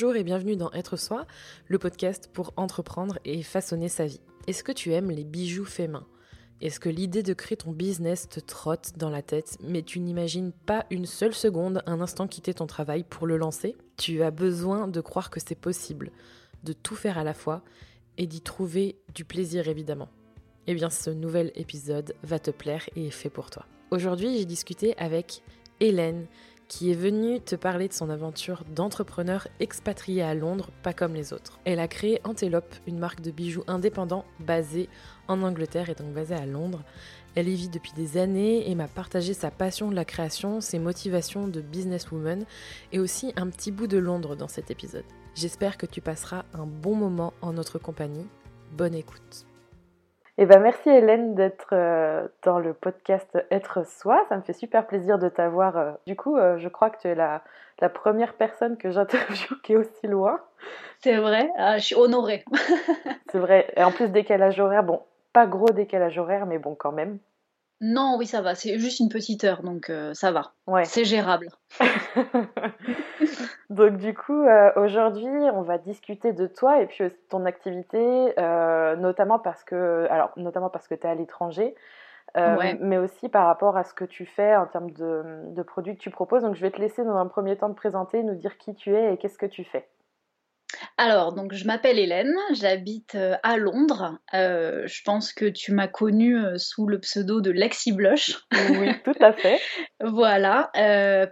Bonjour et bienvenue dans Être Soi, le podcast pour entreprendre et façonner sa vie. Est-ce que tu aimes les bijoux faits main? Est-ce que l'idée de créer ton business te trotte dans la tête, mais tu n'imagines pas une seule seconde un instant quitter ton travail pour le lancer? Tu as besoin de croire que c'est possible, de tout faire à la fois et d'y trouver du plaisir évidemment. Eh bien, ce nouvel épisode va te plaire et est fait pour toi. Aujourd'hui, j'ai discuté avec Hélène qui est venue te parler de son aventure d'entrepreneur expatrié à Londres, pas comme les autres. Elle a créé Antelope, une marque de bijoux indépendant basée en Angleterre et donc basée à Londres. Elle y vit depuis des années et m'a partagé sa passion de la création, ses motivations de businesswoman et aussi un petit bout de Londres dans cet épisode. J'espère que tu passeras un bon moment en notre compagnie. Bonne écoute. Eh ben, merci Hélène d'être euh, dans le podcast Être Soi. Ça me fait super plaisir de t'avoir. Euh, du coup, euh, je crois que tu es la, la première personne que j'interviewe qui est aussi loin. C'est vrai, ah, je suis honorée. C'est vrai. Et en plus, décalage horaire, bon, pas gros décalage horaire, mais bon, quand même. Non, oui, ça va. C'est juste une petite heure, donc euh, ça va. Ouais. C'est gérable. donc du coup, euh, aujourd'hui, on va discuter de toi et puis aussi de ton activité, euh, notamment parce que, alors, notamment parce que tu es à l'étranger, mais aussi par rapport à ce que tu fais en termes de, de produits que tu proposes. Donc je vais te laisser dans un premier temps te présenter, nous dire qui tu es et qu'est-ce que tu fais. Alors, donc je m'appelle Hélène, j'habite euh, à Londres. Euh, je pense que tu m'as connue euh, sous le pseudo de Lexi Blush. Oui, tout à fait. voilà,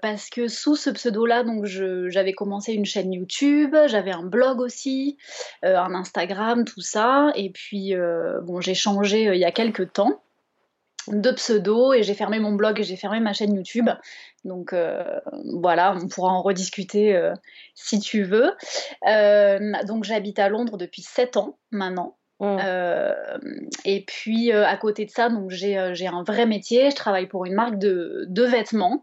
parce que sous ce pseudo-là, donc j'avais commencé une chaîne YouTube, j'avais un blog aussi, un Instagram, tout ça. Et puis, bon, j'ai changé il y a quelques temps de pseudo et j'ai fermé mon blog et j'ai fermé ma chaîne YouTube. Donc euh, voilà, on pourra en rediscuter euh, si tu veux. Euh, donc j'habite à Londres depuis 7 ans maintenant. Mmh. et puis à côté de ça, donc j'ai un vrai métier. Je travaille pour une marque de, de vêtements.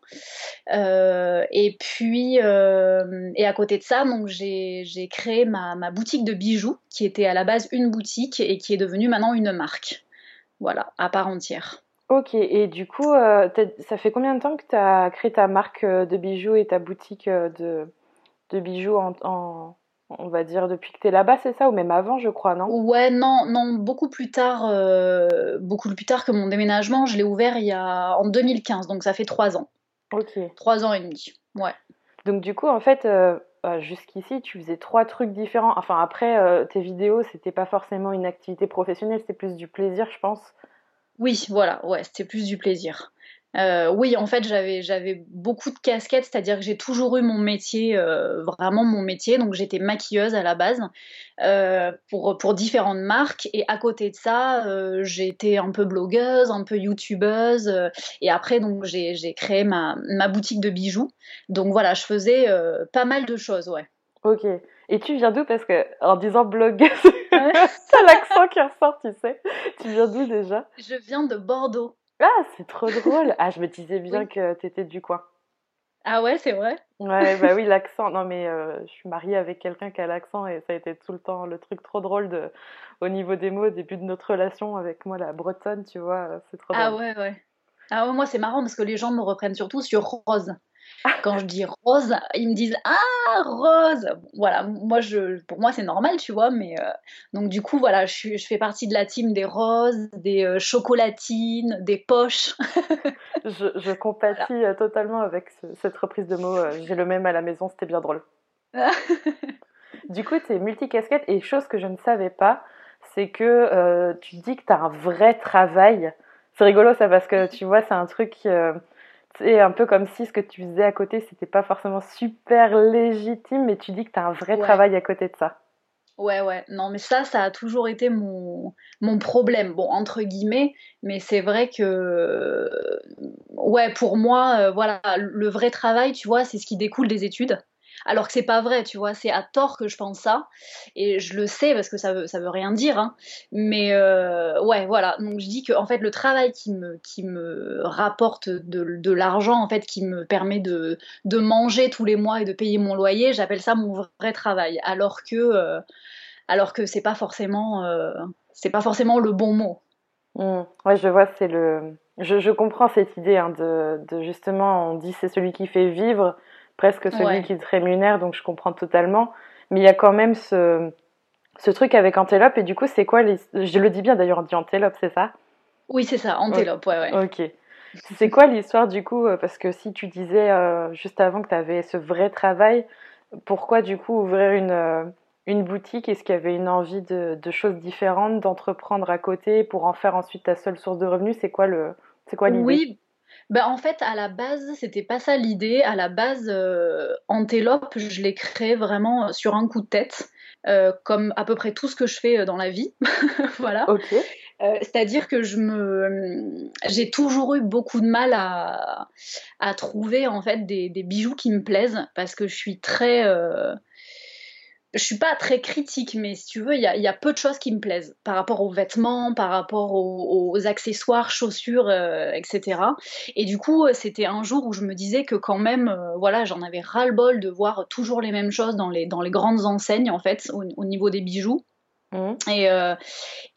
et puis et à côté de ça, donc j'ai créé ma, ma boutique de bijoux qui était à la base une boutique et qui est devenue maintenant une marque. Voilà, à part entière. Ok, et du coup, euh, ça fait combien de temps que tu as créé ta marque euh, de bijoux et ta boutique euh, de, de bijoux en, on va dire depuis que tu es là-bas, c'est ça Ou même avant, je crois, non? Ouais, non, non, beaucoup plus tard, beaucoup plus tard que mon déménagement. Je l'ai ouvert il y a en 2015, donc ça fait trois ans. Ok. Trois ans et demi, ouais. Donc du coup, en fait, jusqu'ici, tu faisais trois trucs différents. Enfin, après, tes vidéos, c'était pas forcément une activité professionnelle, c'était plus du plaisir, je pense. Oui, voilà, ouais, c'était plus du plaisir. Euh, oui, en fait, j'avais beaucoup de casquettes, c'est-à-dire que j'ai toujours eu mon métier, euh, vraiment mon métier. Donc, j'étais maquilleuse à la base euh, pour différentes marques, et à côté de ça, été un peu blogueuse, un peu youtubeuse, et après, donc j'ai créé ma ma boutique de bijoux. Donc voilà, je faisais pas mal de choses, ouais. Ok. Et tu viens d'où? Parce que en disant blogueuse, c'est l'accent qui ressort, tu sais. Tu viens d'où déjà? Je viens de Bordeaux. Ah, c'est trop drôle. Ah, je me disais bien que tu étais du coin. Ah ouais, c'est vrai? Ouais, bah oui, l'accent. Non, mais euh, je suis mariée avec quelqu'un qui a l'accent et ça a été tout le temps le truc trop drôle de, au niveau des mots au début de notre relation avec moi, la bretonne, tu vois. C'est trop ah drôle. Ah ouais, ouais. Ah ouais, moi, c'est marrant parce que les gens me reprennent surtout sur Rose. Quand je dis rose, ils me disent ah rose. Voilà, moi je, pour moi c'est normal, tu vois, mais euh, donc du coup voilà, je, je, fais partie de la team des roses, des euh, chocolatines, des poches. je, je, compatis euh, totalement avec cette reprise de mots. J'ai le même à la maison, c'était bien drôle. du coup, tu es multicasquette et chose que je ne savais pas, c'est que tu dis que tu as un vrai travail. C'est rigolo ça parce que tu vois, c'est un truc c'est un peu comme si ce que tu faisais à côté, c'était pas forcément super légitime, mais tu dis que tu as un vrai travail à côté de ça. Ouais, ouais, non, mais ça, ça a toujours été mon, mon problème, bon, entre guillemets, mais c'est vrai que, ouais, pour moi, euh, voilà, le vrai travail, tu vois, c'est ce qui découle des études alors que c'est pas vrai, tu vois, c'est à tort que je pense ça, et je le sais parce que ça veut, ça veut rien dire, hein. mais euh, ouais, voilà, donc je dis que en fait le travail qui me, qui me rapporte de, de l'argent, en fait, qui me permet de, de manger tous les mois et de payer mon loyer, j'appelle ça mon vrai travail, alors que, euh, alors que c'est pas forcément, euh, c'est pas forcément le bon mot. Mmh. Ouais, je vois, c'est le, je, je, comprends cette idée hein, de, de justement, on dit c'est celui qui fait vivre presque celui qui te rémunère, donc je comprends totalement. mais il y a quand même ce, ce truc avec Antelope. Et du coup, c'est quoi les... Je le dis bien d'ailleurs, on dit Antelope, c'est ça? Oui, c'est ça, Antelope, ouais, ouais. Ok. C'est quoi l'histoire du coup? Parce que si tu disais juste avant que tu avais ce vrai travail, pourquoi du coup ouvrir une une boutique? Est-ce qu'il y avait une envie de, choses différentes, d'entreprendre à côté pour en faire ensuite ta seule source de revenus? C'est quoi le, c'est quoi l'idée? Oui. Ben, en fait, à la base, c'était pas ça l'idée. À la base, euh, Antelope, je l'ai créé vraiment sur un coup de tête, euh, comme à peu près tout ce que je fais euh, dans la vie. voilà. C'est-à-dire que je me, j'ai toujours eu beaucoup de mal à, à trouver en fait des, des, bijoux qui me plaisent parce que je suis très je suis pas très critique, mais si tu veux, il y a, peu de choses qui me plaisent par rapport aux vêtements, par rapport aux, accessoires, chaussures, euh, etc. Et du coup, c'était un jour où je me disais que quand même, euh, voilà, j'en avais ras-le-bol de voir toujours les mêmes choses dans les, dans les grandes enseignes, en fait, au, niveau des bijoux. Mmh. Et, euh,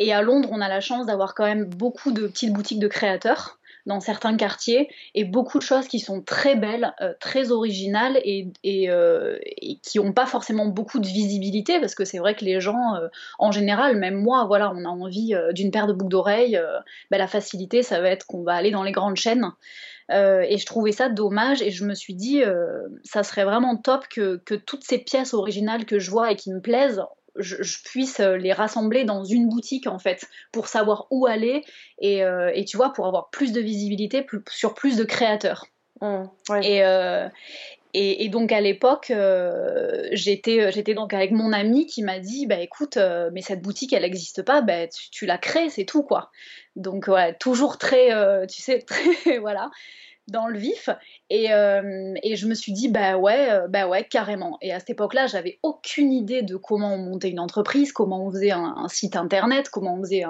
et à Londres, on a la chance d'avoir quand même beaucoup de petites boutiques de créateurs dans certains quartiers et beaucoup de choses qui sont très belles, euh, très originales et, euh, qui n'ont pas forcément beaucoup de visibilité parce que c'est vrai que les gens, euh, en général, même moi, voilà, on a envie d'une paire de boucles d'oreilles. Ben, la facilité, ça va être qu'on va aller dans les grandes chaînes. et je trouvais ça dommage et je me suis dit, ça serait vraiment top que, que, toutes ces pièces originales que je vois et qui me plaisent, je, puisse euh, les rassembler dans une boutique en fait pour savoir où aller et, euh, tu vois pour avoir plus de visibilité sur plus de créateurs. Mmh, euh, et, et, donc à l'époque, j'étais, j'étais donc avec mon ami qui m'a dit, bah écoute, mais cette boutique elle n'existe pas, bah, tu, la crées, c'est tout quoi. Donc ouais, toujours très, tu sais, très voilà dans le vif et, euh, et, je me suis dit bah ouais euh, bah ouais carrément et à cette époque là j'avais aucune idée de comment on montait une entreprise comment on faisait un, site internet comment on faisait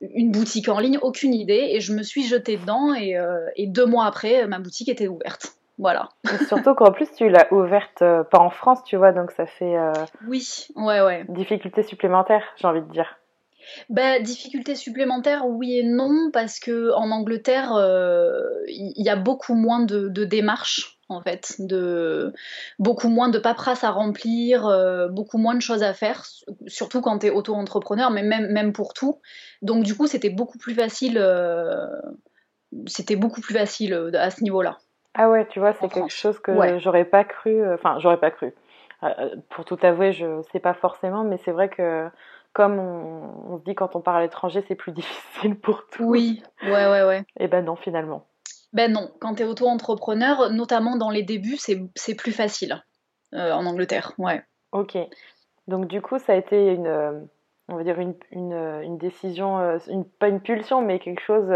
une boutique en ligne aucune idée et je me suis jetée dedans et, euh, et deux mois après ma boutique était ouverte voilà. surtout qu'en plus tu l'as ouverte pas en France, tu vois, donc ça fait. oui, ouais, ouais. Difficulté supplémentaire, j'ai envie de dire. Bah, difficulté supplémentaire, oui et non, parce que en Angleterre, il y, a beaucoup moins de, démarches, en fait, de beaucoup moins de paperasse à remplir, beaucoup moins de choses à faire, surtout quand tu es auto-entrepreneur, mais même, même pour tout. Donc du coup, c'était beaucoup plus facile. c'était beaucoup plus facile à ce niveau-là. Ah ouais, tu vois, c'est quelque chose que j'aurais pas cru. Enfin, j'aurais pas cru. pour tout avouer, je sais pas forcément, mais c'est vrai que comme on, se dit quand on part à l'étranger, c'est plus difficile pour tout. Oui, ouais, ouais, ouais. Et eh ben non, finalement. Ben non, quand tu es auto-entrepreneur, notamment dans les débuts, c'est plus facile euh, en Angleterre, ouais. Ok. Donc du coup, ça a été une, euh, on va dire une, une, une décision, euh, une, pas une pulsion, mais quelque chose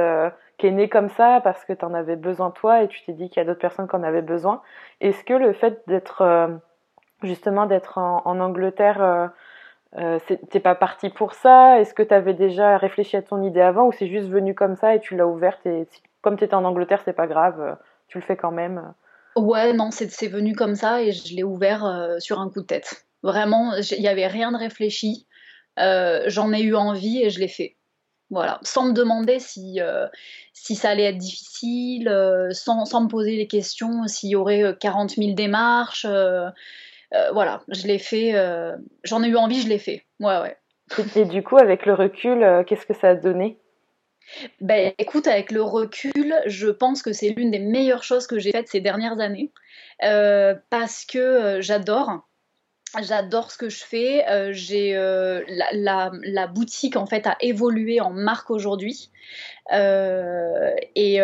qui est né comme ça parce que tu en avais besoin toi et tu t'es dit qu'il y a d'autres personnes qui en avaient besoin. Est-ce que le fait d'être justement d'être en, en, Angleterre euh, t'es pas parti pour ça? Est-ce que tu avais déjà réfléchi à ton idée avant ou c'est juste venu comme ça et tu l'as ouverte et comme tu étais en Angleterre, c'est pas grave, euh, tu le fais quand même? Ouais, non, c'est venu comme ça et je l'ai ouvert euh, sur un coup de tête. Vraiment, il n'y avait rien de réfléchi. J'en ai eu envie et je l'ai fait. Voilà, sans me demander si, si ça allait être difficile, sans, sans, me poser les questions s'il y aurait 40 000 démarches. Euh, voilà, je l'ai fait. Euh, j'en ai eu envie, je l'ai fait. Ouais, ouais. Et du coup, avec le recul, euh, qu'est-ce que ça a donné? Ben, écoute, avec le recul, je pense que c'est l'une des meilleures choses que j'ai faites ces dernières années parce que j'adore. J'adore ce que je fais. j'ai la, la, boutique en fait a évolué en marque aujourd'hui et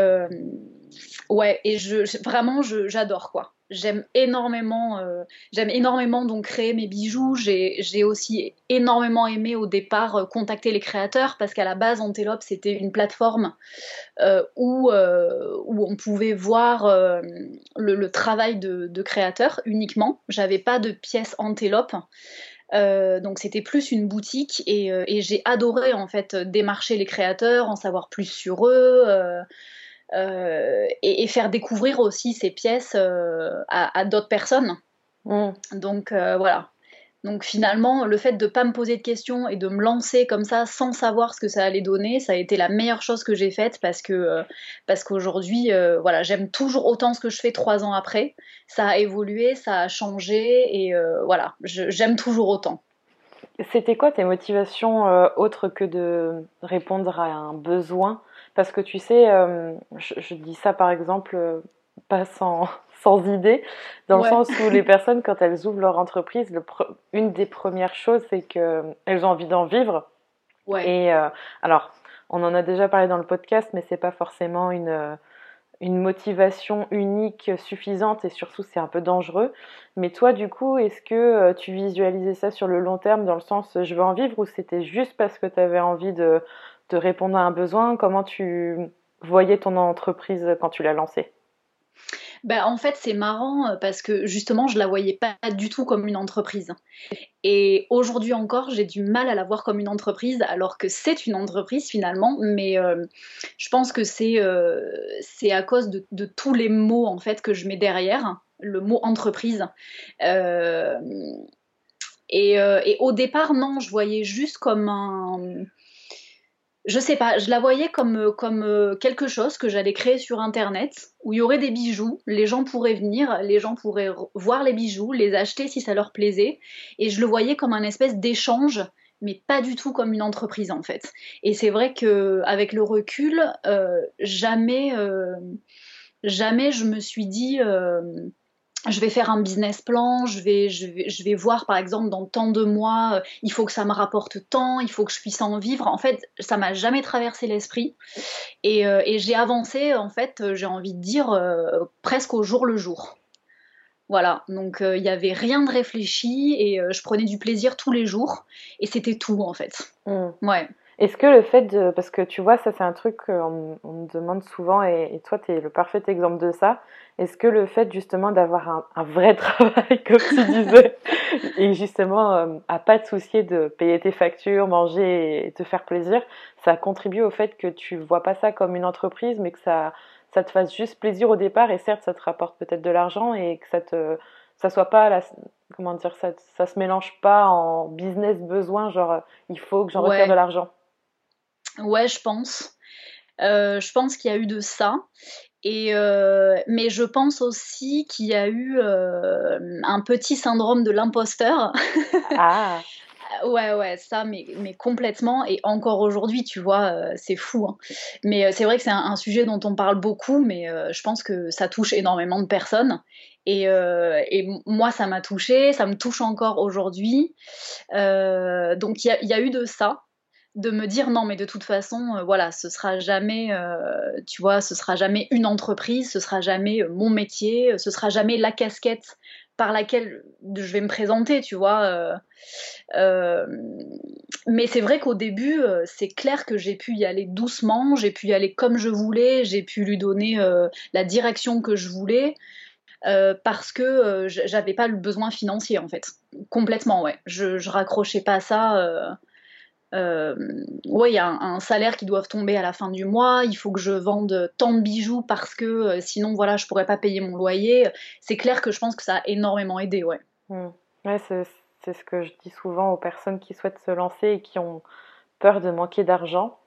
ouais et je vraiment j'adore quoi j'aime énormément, euh, j'aime énormément donc créer mes bijoux. J'ai aussi énormément aimé au départ euh, contacter les créateurs parce qu'à la base Antelope c'était une plateforme euh, où, où on pouvait voir le, travail de, créateurs uniquement. J'avais pas de pièces Antelope. donc c'était plus une boutique et, et j'ai adoré en fait démarcher les créateurs, en savoir plus sur eux. Et, faire découvrir aussi ces pièces euh, à, d'autres personnes. Mm. Donc euh, voilà. Donc finalement, le fait de ne pas me poser de questions et de me lancer comme ça sans savoir ce que ça allait donner, ça a été la meilleure chose que j'ai faite parce que euh, parce qu'aujourd'hui, euh, voilà, j'aime toujours autant ce que je fais trois ans après. Ça a évolué, ça a changé et euh, voilà, j'aime toujours autant. C'était quoi tes motivations autres que de répondre à un besoin Parce que tu sais, je, je, dis ça par exemple pas sans, sans idée, dans le sens où les personnes, quand elles ouvrent leur entreprise, le une des premières choses, c'est qu'elles ont envie d'en vivre. Et euh, alors, on en a déjà parlé dans le podcast, mais c'est pas forcément une, une motivation unique suffisante et surtout c'est un peu dangereux. Mais toi, du coup, est-ce que euh, tu visualisais ça sur le long terme dans le sens je veux en vivre ou c'était juste parce que tu avais envie de, de répondre à un besoin Comment tu voyais ton entreprise quand tu l'as lancée? Bah, en fait, c'est marrant euh, parce que justement, je la voyais pas du tout comme une entreprise. Et aujourd'hui encore, j'ai du mal à la voir comme une entreprise, alors que c'est une entreprise finalement. Mais euh, je pense que c'est euh, à cause de, de, tous les mots en fait que je mets derrière le mot entreprise. et, et, au départ, non, je voyais juste comme un je sais pas, je la voyais comme, euh, comme euh, quelque chose que j'allais créer sur internet où il y aurait des bijoux, les gens pourraient venir, les gens pourraient voir les bijoux, les acheter si ça leur plaisait, et je le voyais comme un espèce d'échange, mais pas du tout comme une entreprise en fait. Et c'est vrai que avec le recul, euh, jamais, jamais je me suis dit je vais faire un business plan, je vais, je vais, je vais voir par exemple dans tant de mois, euh, il faut que ça me rapporte tant, il faut que je puisse en vivre. En fait, ça m'a jamais traversé l'esprit et, euh, et j'ai avancé en fait, euh, j'ai envie de dire presque au jour le jour. Voilà, donc il n'y avait rien de réfléchi et je prenais du plaisir tous les jours et c'était tout en fait. Mmh. Ouais. Est-ce que le fait de. Parce que tu vois, ça c'est un truc qu'on on me demande souvent et, toi tu es le parfait exemple de ça. Est-ce que le fait justement d'avoir un, un, vrai travail, comme tu disais, et justement euh, à pas te soucier de payer tes factures, manger et te faire plaisir, ça contribue au fait que tu vois pas ça comme une entreprise, mais que ça, ça te fasse juste plaisir au départ et certes ça te rapporte peut-être de l'argent et que ça te ça soit pas la, comment dire ça ça se mélange pas en business besoin genre il faut que j'en retire de l'argent Ouais, je pense. Euh, je pense qu'il y a eu de ça. Et euh, mais je pense aussi qu'il y a eu euh, un petit syndrome de l'imposteur. Ah. Ouais, ouais, ça, mais, mais complètement. Et encore aujourd'hui, tu vois, c'est fou. Hein. Mais c'est vrai que c'est un, sujet dont on parle beaucoup, mais je pense que ça touche énormément de personnes. Et, et moi, ça m'a touché, ça me touche encore aujourd'hui. donc il y, y, a eu de ça de me dire non mais de toute façon euh, voilà ce sera jamais euh, tu vois ce sera jamais une entreprise ce sera jamais euh, mon métier ce sera jamais la casquette par laquelle je vais me présenter tu vois mais c'est vrai qu'au début c'est clair que j'ai pu y aller doucement j'ai pu y aller comme je voulais j'ai pu lui donner la direction que je voulais parce que j'avais pas le besoin financier en fait. Complètement ouais. Je, je raccrochais pas ça euh, ouais, il y a un, salaire qui doit tomber à la fin du mois, il faut que je vende tant de bijoux parce que euh, sinon, voilà, je pourrais pas payer mon loyer. C'est clair que je pense que ça a énormément aidé, ouais. Mmh. Ouais, c'est, ce que je dis souvent aux personnes qui souhaitent se lancer et qui ont peur de manquer d'argent,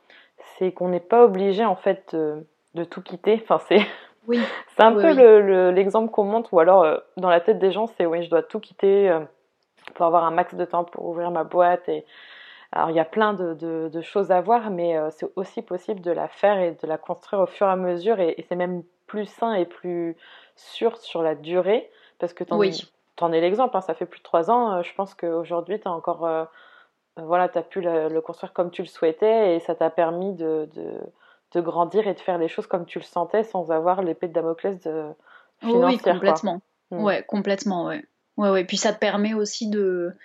c'est qu'on n'est pas obligé en fait de, tout quitter. Enfin, c'est oui. c'est un peu l'exemple qu'on montre, ou alors euh, dans la tête des gens, c'est oui, je dois tout quitter pour avoir un max de temps pour ouvrir ma boîte et alors il y a plein de, choses à voir, mais euh, c'est aussi possible de la faire et de la construire au fur et à mesure, et, c'est même plus sain et plus sûr sur la durée, parce que tu en, es l'exemple, hein, ça fait plus de trois ans, euh, je pense qu'aujourd'hui tu as encore... Euh, voilà, tu as pu le, construire comme tu le souhaitais, et ça t'a permis de, de, grandir et de faire les choses comme tu le sentais sans avoir l'épée de Damoclès de financière. Oui, complètement. Hmm. Ouais, complètement, ouais. Ouais, ouais. Puis ça te permet aussi de,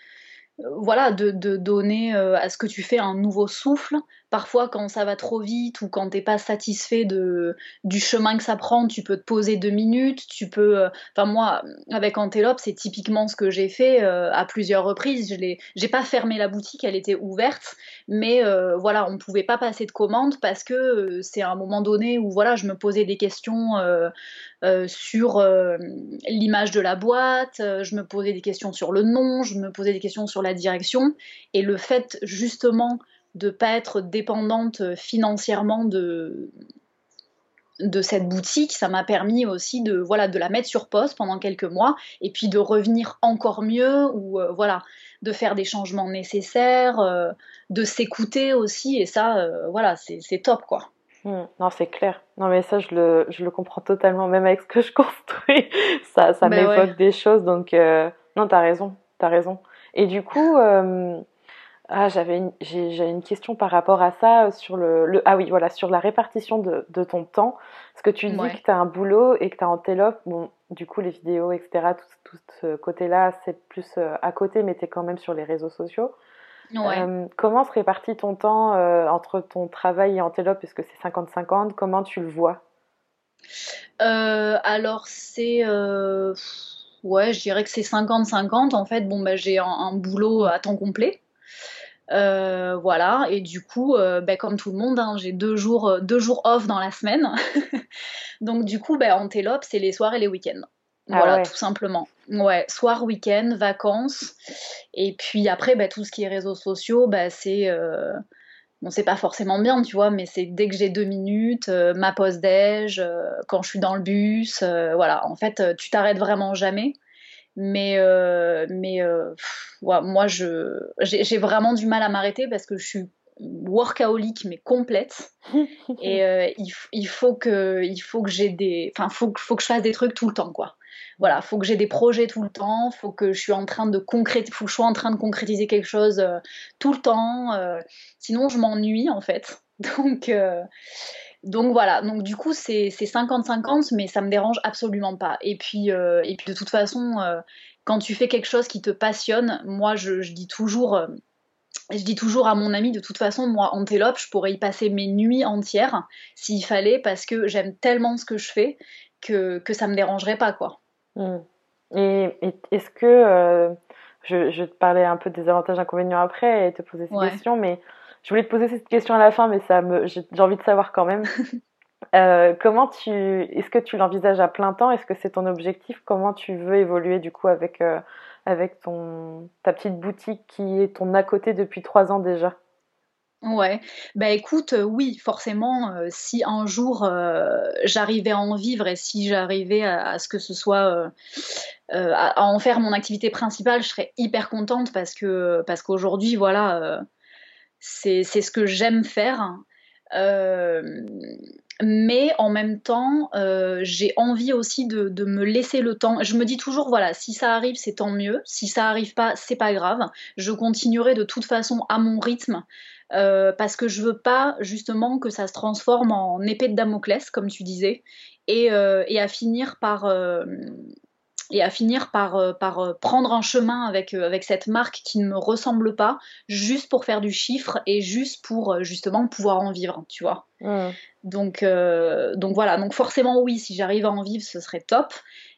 voilà, de, donner euh, à ce que tu fais un nouveau souffle parfois quand ça va trop vite ou quand t'es pas satisfait de, du chemin que ça prend, tu peux te poser deux minutes, tu peux... Euh, enfin moi, avec Antelope, c'est typiquement ce que j'ai fait euh, à plusieurs reprises. Je j'ai pas fermé la boutique, elle était ouverte, mais euh, voilà, on pouvait pas passer de commande parce que c'est un moment donné où voilà, je me posais des questions sur l'image de la boîte, je me posais des questions sur le nom, je me posais des questions sur la direction, et le fait justement de pas être dépendante euh, financièrement de de cette boutique, ça m'a permis aussi de voilà de la mettre sur pause pendant quelques mois et puis de revenir encore mieux ou euh, voilà de faire des changements nécessaires, euh, de s'écouter aussi et ça voilà c'est top quoi. Mmh. non c'est clair. Non mais ça je le, je le comprends totalement même avec ce que je construis ça ça ben m'évoque des choses donc non t'as raison t'as raison et du coup ah, j'avais une, j'ai, une question par rapport à ça sur le, ah oui voilà sur la répartition de, de ton temps. Parce que tu dis que tu as un boulot et que tu as Antelope, bon du coup les vidéos etc tout, ce côté-là c'est plus euh, à côté mais tu es quand même sur les réseaux sociaux. Euh, comment se répartit ton temps euh, entre ton travail et Antelope Est-ce que c'est 50-50 Comment tu le vois? Alors c'est ouais je dirais que c'est 50-50 en fait bon bah, j'ai un boulot à temps complet. Euh, voilà, et du coup, euh, ben, comme tout le monde, hein, j'ai deux jours, euh, deux jours off dans la semaine. Donc du coup, ben, Antelope, c'est les soirs et les week-ends. Ah voilà, tout simplement. Ouais, soir, week-end, vacances. Et puis après, ben, tout ce qui est réseaux sociaux, ben, c'est... Bon, c'est pas forcément bien, tu vois, mais c'est dès que j'ai deux minutes, ma pause déj, quand je suis dans le bus, voilà. En fait, tu t'arrêtes vraiment jamais. Mais, euh, mais euh, moi, j'ai vraiment du mal à m'arrêter parce que je suis workaholic mais complète. Et euh, il, faut que il faut que j'ai des enfin faut, faut que je fasse des trucs tout le temps quoi. Voilà faut que j'ai des projets tout le temps faut que je suis en train de concrétiser faut que je sois en train de concrétiser quelque chose tout le temps sinon je m'ennuie en fait. Donc donc voilà, donc du coup c'est 50-50, mais ça me dérange absolument pas. Et puis, euh, et puis de toute façon, euh, quand tu fais quelque chose qui te passionne, moi je, dis toujours, euh, je dis toujours à mon ami, de toute façon, moi Antelope, je pourrais y passer mes nuits entières s'il fallait, parce que j'aime tellement ce que je fais que, que ça me dérangerait pas quoi. Hmm. Et, est-ce que je, je, vais te parler un peu des avantages inconvénients après et te poser cette question, mais je voulais te poser cette question à la fin, mais ça me, j'ai envie de savoir quand même. Euh, comment tu, est-ce que tu l'envisages à plein temps? Est-ce que c'est ton objectif? Comment tu veux évoluer du coup avec euh, avec ton ta petite boutique qui est ton à côté depuis trois ans déjà? Ouais, bah écoute, euh, oui, forcément, si un jour j'arrivais à en vivre et si j'arrivais à, ce que ce soit à, en faire mon activité principale, je serais hyper contente parce que parce qu'aujourd'hui, voilà c'est ce que j'aime faire. Euh, mais en même temps, euh, j'ai envie aussi de, me laisser le temps. Je me dis toujours, voilà, si ça arrive, c'est tant mieux. Si ça arrive pas, c'est pas grave. Je continuerai de toute façon à mon rythme. Euh, parce que je veux pas justement que ça se transforme en épée de Damoclès, comme tu disais, et, et à finir par, et à finir par, euh, par euh, prendre un chemin avec, euh, avec cette marque qui ne me ressemble pas, juste pour faire du chiffre et juste pour justement pouvoir en vivre, tu vois. Mmh. Donc, donc voilà, donc forcément oui, si j'arrive à en vivre, ce serait top,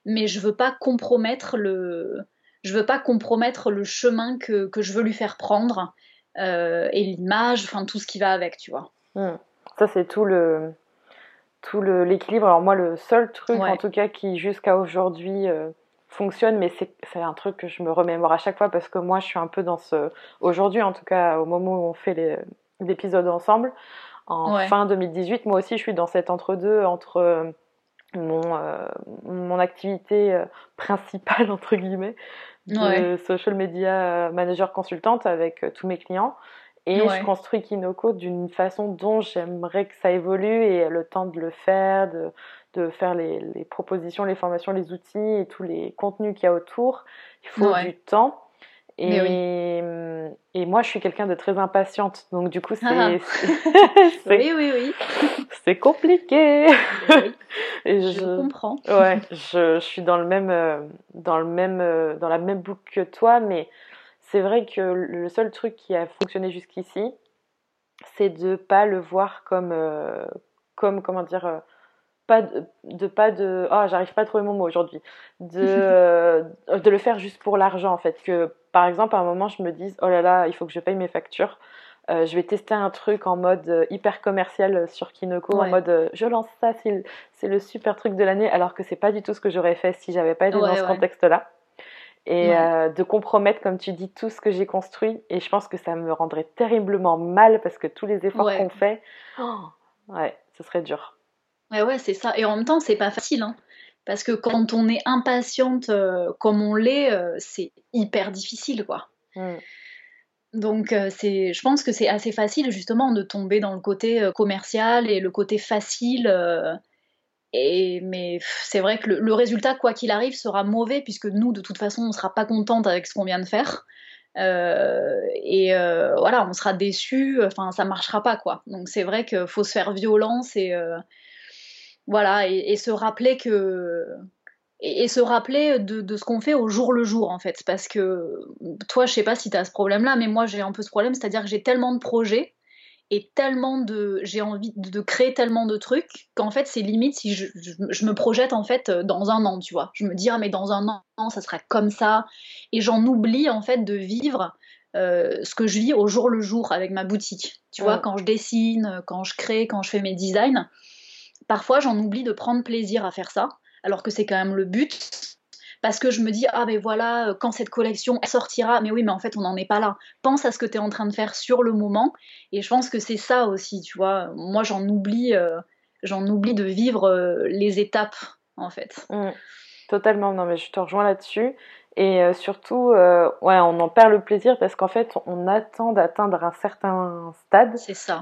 mais je veux pas compromettre le, je veux pas compromettre le chemin que, que je veux lui faire prendre et l'image, enfin tout ce qui va avec, tu vois. Mmh. Ça c'est tout le tout l'équilibre. Alors moi, le seul truc, en tout cas, qui jusqu'à aujourd'hui fonctionne, mais c'est un truc que je me remémore à chaque fois parce que moi, je suis un peu dans ce. Aujourd'hui, en tout cas, au moment où on fait l'épisode ensemble, en fin 2018, moi aussi, je suis dans cet entre-deux entre euh, mon, euh, mon activité euh, principale, entre guillemets, de social media manager consultante avec tous mes clients. Et je construis Kinoko d'une façon dont j'aimerais que ça évolue et le temps de le faire, de, de faire les, les, propositions, les formations, les outils et tous les contenus qu'il y a autour. Il faut du temps. Et, et, moi, je suis quelqu'un de très impatiente. Donc, du coup, c'est. Ah. oui, oui, oui. C'est compliqué. et je, je, comprends. Ouais, je, je, suis dans, le même, euh, dans, le même, euh, dans la même boucle que toi, mais c'est vrai que le seul truc qui a fonctionné jusqu'ici, c'est de pas le voir comme, euh, comme comment dire, pas de, pas de, oh, j'arrive pas à trouver mon mot aujourd'hui, de, de le faire juste pour l'argent en fait. Que par exemple, à un moment, je me dise, oh là là, il faut que je paye mes factures. Euh, je vais tester un truc en mode euh, hyper commercial euh, sur Kinoko, en mode je lance ça, c'est le super truc de l'année, alors que c'est pas du tout ce que j'aurais fait si j'avais pas été dans ce contexte-là. Et de compromettre, comme tu dis, tout ce que j'ai construit. Et je pense que ça me rendrait terriblement mal parce que tous les efforts qu'on fait, oh, ouais, ce serait dur. Ouais, ouais, c'est ça. Et en même temps, c'est pas facile. Hein. Parce que quand on est impatiente comme on l'est, c'est hyper difficile, quoi. Mmh. Donc euh, c'est, je pense que c'est assez facile justement de tomber dans le côté euh, commercial et le côté facile. Euh, et, mais c'est vrai que le, résultat, quoi qu'il arrive, sera mauvais puisque nous, de toute façon, on ne sera pas contente avec ce qu'on vient de faire. et voilà, on sera déçu. Enfin, ça marchera pas quoi. Donc c'est vrai qu'il faut se faire violence et voilà et se rappeler que et, se rappeler de, ce qu'on fait au jour le jour en fait. Parce que toi je sais pas si tu as ce problème là mais moi j'ai un peu ce problème c'est à dire que j'ai tellement de projets et tellement de j'ai envie de créer tellement de trucs qu'en fait c'est limite si je, me projette en fait dans un an tu vois. Je me dis ah mais dans un an ça sera comme ça. Et j'en oublie en fait de vivre euh, ce que je vis au jour le jour avec ma boutique. Tu vois quand je dessine quand je crée quand je fais mes designs parfois j'en oublie de prendre plaisir à faire ça alors que c'est quand même le but. Parce que je me dis, ah ben voilà, euh, quand cette collection sortira, mais oui, mais en fait, on n'en est pas là. Pense à ce que tu es en train de faire sur le moment. Et je pense que c'est ça aussi, tu vois. Moi, j'en oublie, euh, j'en oublie de vivre euh, les étapes, en fait. Mmh. totalement, non, mais je te rejoins là-dessus. Et euh, surtout, euh, ouais, on en perd le plaisir parce qu'en fait, on attend d'atteindre un certain stade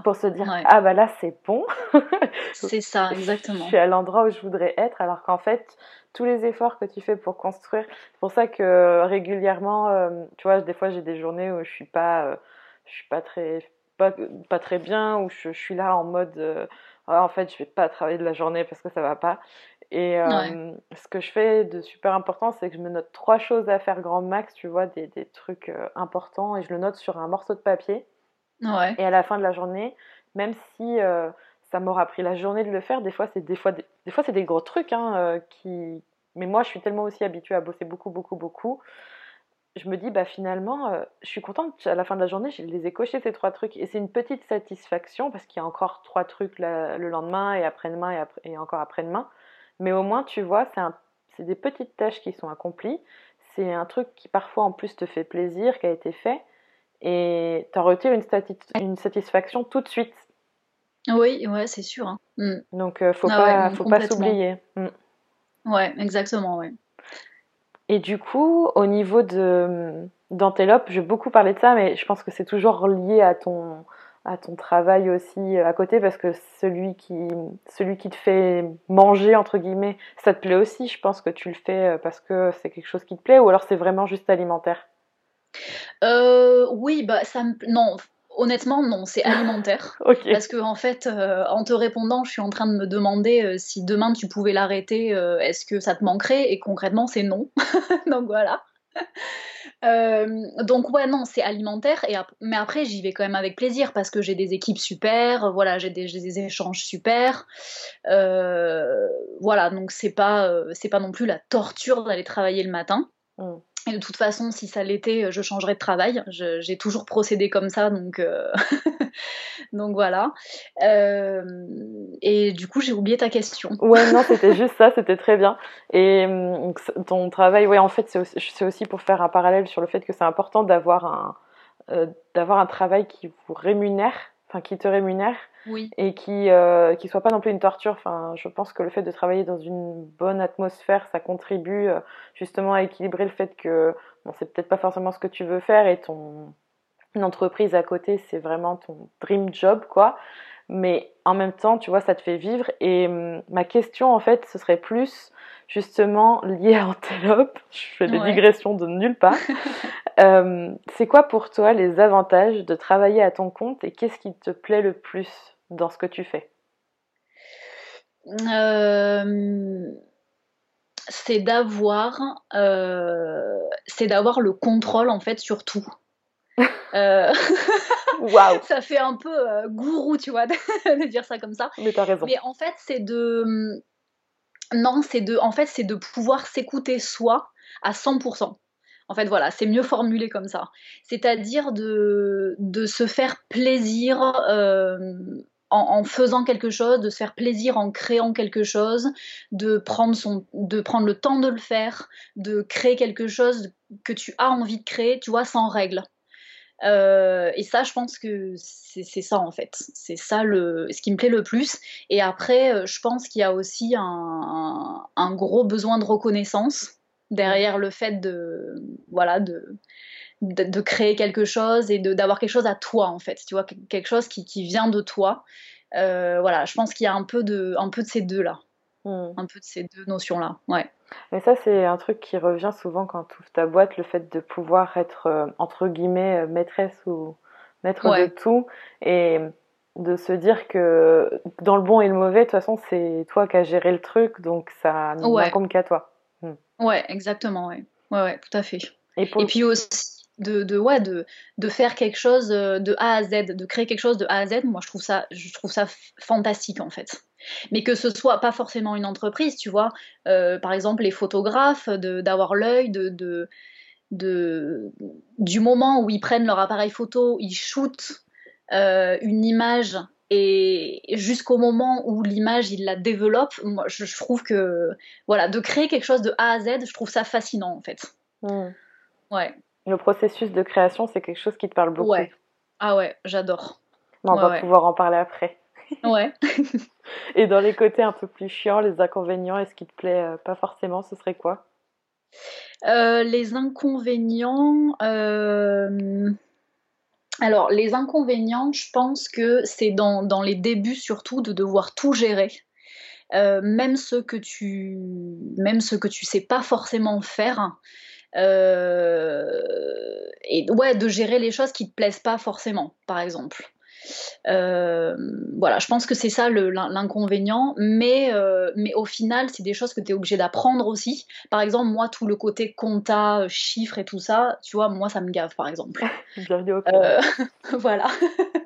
pour se dire ah bah là c'est bon. c'est ça, exactement. Je suis à l'endroit où je voudrais être, alors qu'en fait, tous les efforts que tu fais pour construire, c'est pour ça que régulièrement, euh, tu vois, des fois j'ai des journées où je suis pas, je suis pas très, pas, pas très bien, où je, je suis là en mode ah, en fait, je vais pas travailler de la journée parce que ça va pas. Et euh, ce que je fais de super important, c'est que je me note trois choses à faire grand max, tu vois, des, des trucs euh, importants, et je le note sur un morceau de papier. Ouais. Et à la fin de la journée, même si euh, ça m'aura pris la journée de le faire, des fois c'est des fois des, fois c'est des gros trucs, hein, qui. Mais moi, je suis tellement aussi habituée à bosser beaucoup, beaucoup, beaucoup. Je me dis, bah finalement, je suis contente. À la fin de la journée, je les ai cochés ces trois trucs, et c'est une petite satisfaction parce qu'il y a encore trois trucs le lendemain et après-demain et, après, et encore après-demain. Mais au moins, tu vois, c'est des petites tâches qui sont accomplies. C'est un truc qui parfois en plus te fait plaisir, qui a été fait. Et tu en retires une, une, satisfaction tout de suite. Oui, ouais, c'est sûr. Hein. Mm. Donc, il euh, faut, ah pas, faut pas s'oublier. Mm. Ouais, exactement, ouais. Et du coup, au niveau de d'Antelope, je vais beaucoup parler de ça, mais je pense que c'est toujours lié à ton, à ton travail aussi euh, à côté parce que celui qui, celui qui te fait manger, entre guillemets, ça te plaît aussi. Je pense que tu le fais euh, parce que c'est quelque chose qui te plaît ou alors c'est vraiment juste alimentaire? Euh, Oui, bah ça me. Non, honnêtement, non, c'est alimentaire. Parce que en fait, en te répondant, je suis en train de me demander si demain tu pouvais l'arrêter, est-ce que ça te manquerait? Et concrètement, c'est non. Donc voilà. Euh, donc ouais non c'est alimentaire et mais après j'y vais quand même avec plaisir parce que j'ai des équipes super voilà j'ai des, échanges super euh, voilà donc c'est pas euh, c'est pas non plus la torture d'aller travailler le matin mm. Et de toute façon, si ça l'était, je changerais de travail. J'ai toujours procédé comme ça, donc, euh, donc voilà. Euh, et du coup, j'ai oublié ta question. Ouais, non, c'était juste ça, c'était très bien. Et hum, ton travail, ouais, en fait, c'est aussi, aussi, pour faire un parallèle sur le fait que c'est important d'avoir un, euh, d'avoir un travail qui vous rémunère, enfin qui te rémunère, et qui euh, qui soit pas non plus une torture. Enfin, je pense que le fait de travailler dans une bonne atmosphère, ça contribue euh, justement à équilibrer le fait que bon, c'est peut-être pas forcément ce que tu veux faire et ton entreprise à côté, c'est vraiment ton dream job, quoi. Mais en même temps, tu vois, ça te fait vivre. Et hum, ma question, en fait, ce serait plus justement liée à Antelope. Je fais des digressions de nulle part. Euh, c'est quoi pour toi les avantages de travailler à ton compte et qu'est-ce qui te plaît le plus dans ce que tu fais? Euh, C'est d'avoir, euh, c'est d'avoir le contrôle en fait sur tout. Waouh Ça fait un peu gourou, tu vois, de dire ça comme ça. Mais t'as raison. Mais en fait, c'est de. Non, c'est de. En fait, c'est de pouvoir s'écouter soi à 100%. En fait, voilà, c'est mieux formulé comme ça. C'est-à-dire de, de se faire plaisir euh, en, faisant quelque chose, de se faire plaisir en créant quelque chose, de prendre, son, de prendre le temps de le faire, de créer quelque chose que tu as envie de créer, tu vois, sans règles. Euh, et ça, je pense que c'est ça en fait. C'est ça le, ce qui me plaît le plus. Et après, euh, je pense qu'il y a aussi un, un, gros besoin de reconnaissance derrière le fait de, voilà, de, de, créer quelque chose et d'avoir quelque chose à toi en fait. Tu vois, quelque chose qui, qui vient de toi. Euh, voilà, je pense qu'il y a un peu de, un peu de ces deux là. Hmm. Un peu de ces deux notions là. Ouais. Mais ça, c'est un truc qui revient souvent quand tu ouvres ta boîte, le fait de pouvoir être, euh, entre guillemets, euh, maîtresse ou maître de tout. Et de se dire que dans le bon et le mauvais, de toute façon, c'est toi qui as géré le truc, donc ça n'incombe qu'à toi. Hmm. Ouais, exactement, ouais. Ouais, ouais, tout à fait. Et, puis aussi, de, de, ouais, de, de faire quelque chose euh, de A à Z, de créer quelque chose de A à Z, moi je trouve ça, je trouve ça fantastique en fait mais que ce soit pas forcément une entreprise, tu vois. Euh, par exemple, les photographes, d'avoir l'œil de, de, de, du moment où ils prennent leur appareil photo, ils shootent euh, une image et jusqu'au moment où l'image ils la développent, moi je, trouve que voilà, de créer quelque chose de A à Z, je trouve ça fascinant en fait. Hmm. Ouais. Le processus de création, c'est quelque chose qui te parle beaucoup. Ouais. Ah ouais, j'adore. on va pouvoir en parler après. Ouais. Et dans les côtés un peu plus chiants, les inconvénients, est-ce qui te plaît euh, pas forcément Ce serait quoi? Euh, Les inconvénients. Euh, alors, les inconvénients, je pense que c'est dans, dans, les débuts surtout de devoir tout gérer. même ce que tu même ce que tu sais pas forcément faire et ouais de gérer les choses qui te plaisent pas forcément par exemple voilà, je pense que c'est ça l'inconvénient, mais, euh, mais au final, c'est des choses que tu es obligé d'apprendre aussi. Par exemple, moi, tout le côté compta, chiffres et tout ça, tu vois, moi, ça me gave, par exemple. euh, voilà.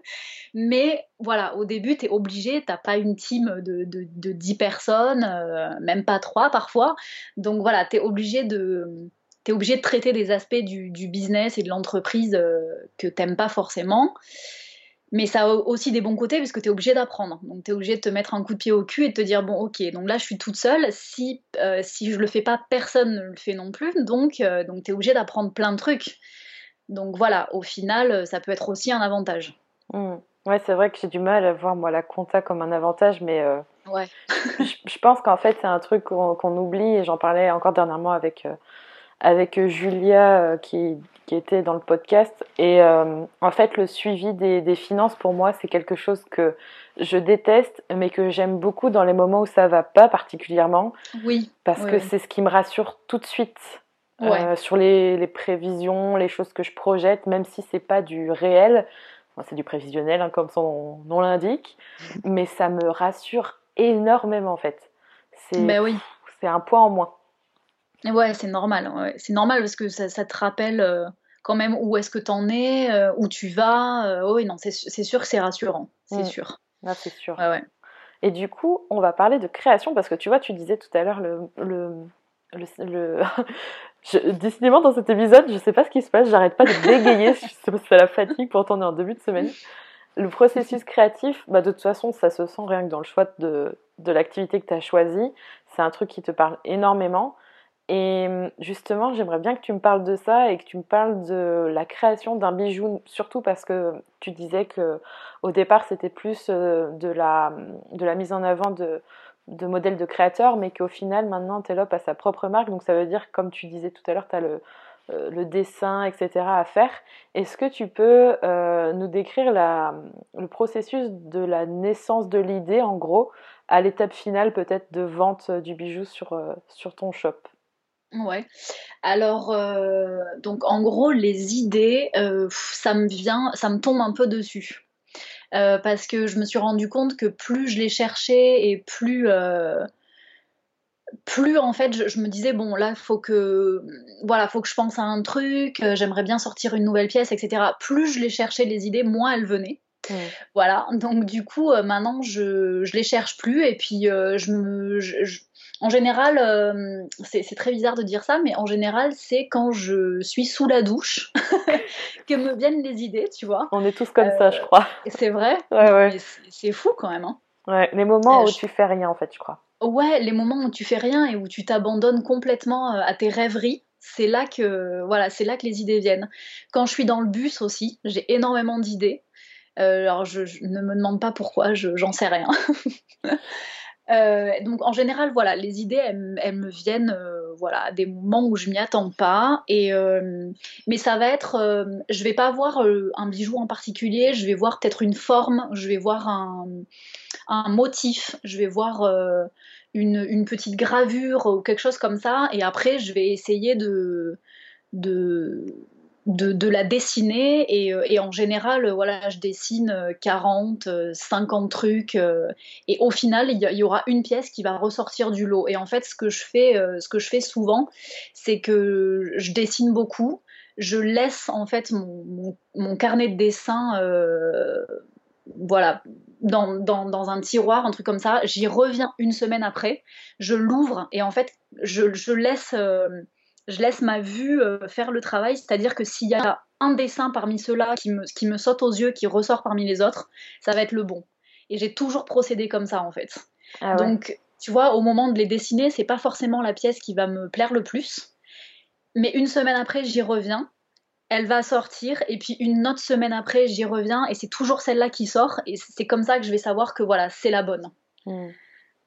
mais voilà, au début, tu es obligé, t'as pas une team de, de, de 10 personnes, euh, même pas 3 parfois. Donc voilà, tu es obligé de es obligé de traiter des aspects du, du business et de l'entreprise que t'aimes pas forcément. Mais ça a aussi des bons côtés parce que tu es obligé d'apprendre. Donc tu es obligé de te mettre un coup de pied au cul et de te dire bon ok, donc là je suis toute seule, si, euh, si je le fais pas, personne ne le fait non plus, donc, euh, donc tu es obligé d'apprendre plein de trucs. Donc voilà, au final, ça peut être aussi un avantage. Mmh. Ouais, c'est vrai que j'ai du mal à voir moi la compta comme un avantage, mais euh, ouais. je, pense qu'en fait c'est un truc qu'on oublie et j'en parlais encore dernièrement avec avec Julia euh, qui, qui, était dans le podcast. Et euh, en fait, le suivi des, des finances, pour moi, c'est quelque chose que je déteste, mais que j'aime beaucoup dans les moments où ça va pas particulièrement. Oui. Parce que c'est ce qui me rassure tout de suite. Euh, sur les, les, prévisions, les choses que je projette, même si c'est pas du réel, c'est du prévisionnel hein, comme son nom l'indique, mais ça me rassure énormément en fait. C'est ben oui. c'est un point en moins. Ouais, c'est normal. C'est normal parce que ça, te rappelle euh, quand même où est-ce que tu en es, euh, où tu vas. Euh, oui, non, c'est sûr que c'est rassurant. C'est mm. sûr. Ah, c'est sûr. Ouais, ouais. Et du coup, on va parler de création parce que tu vois, tu disais tout à l'heure le. le, le, décidément, dans cet épisode, je sais pas ce qui se passe, j'arrête pas de bégayer. c'est la fatigue, pourtant on est en début de semaine. Le processus créatif, bah, de toute façon, ça se sent rien que dans le choix de, de l'activité que tu as choisie. C'est un truc qui te parle énormément. Et hum, justement, j'aimerais bien que tu me parles de ça et que tu me parles de la création d'un bijou, surtout parce que tu disais que au départ c'était plus euh, de la, de la mise en avant de, de modèles de créateurs, mais qu'au final maintenant Telop a sa propre marque, donc ça veut dire, comme tu disais tout à l'heure, tu as le, euh, le dessin, etc. à faire. Est-ce que tu peux euh, nous décrire le processus de la naissance de l'idée, en gros, à l'étape finale peut-être de vente du bijou sur, sur ton shop? Ouais. Alors, euh, donc en gros, les idées, euh, ça me vient, ça me tombe un peu dessus. Euh, parce que je me suis rendu compte que plus je les cherchais et plus, plus en fait je, me disais bon là faut que voilà faut que je pense à un truc j'aimerais bien sortir une nouvelle pièce etc plus je les cherchais les idées moins elles venaient voilà donc du coup maintenant je je les cherche plus et puis je me en général, euh, c'est très bizarre de dire ça, mais en général, c'est quand je suis sous la douche que me viennent les idées, tu vois. On est tous comme ça, je crois. Euh, c'est vrai. Ouais, ouais. C'est fou quand même. Hein. Ouais, les moments où tu fais rien, en fait, je crois. Ouais, les moments où tu fais rien et où tu t'abandonnes complètement euh, à tes rêveries, c'est là que voilà, c'est là que les idées viennent. Quand je suis dans le bus aussi, j'ai énormément d'idées. alors je, ne me demande pas pourquoi, j'en sais rien. Euh, donc en général, voilà, les idées, elles, me viennent euh, voilà, à des moments où je m'y attends pas. Et, euh, mais ça va être, je vais pas voir un bijou en particulier, je vais voir peut-être une forme, je vais voir un, motif, je vais voir une, petite gravure ou quelque chose comme ça. Et après, je vais essayer de de, la dessiner euh, et, en général voilà je dessine 40 euh, 50 euh, trucs et au final il y, aura une pièce qui va ressortir du lot et en fait ce que je fais ce que je fais souvent c'est que je dessine beaucoup je laisse en fait mon, carnet de dessin voilà dans, dans, un tiroir, un truc comme ça. J'y reviens une semaine après, je l'ouvre et en fait, je, je laisse je laisse ma vue euh, faire le travail, c'est-à-dire que s'il y a un dessin parmi ceux-là qui me, qui me saute aux yeux, qui ressort parmi les autres, ça va être le bon. Et j'ai toujours procédé comme ça en fait. Ah Donc, tu vois, au moment de les dessiner, c'est pas forcément la pièce qui va me plaire le plus, mais une semaine après, j'y reviens. Elle va sortir et puis une autre semaine après, j'y reviens et c'est toujours celle-là qui sort et c'est comme ça que je vais savoir que voilà, c'est la bonne. Hmm.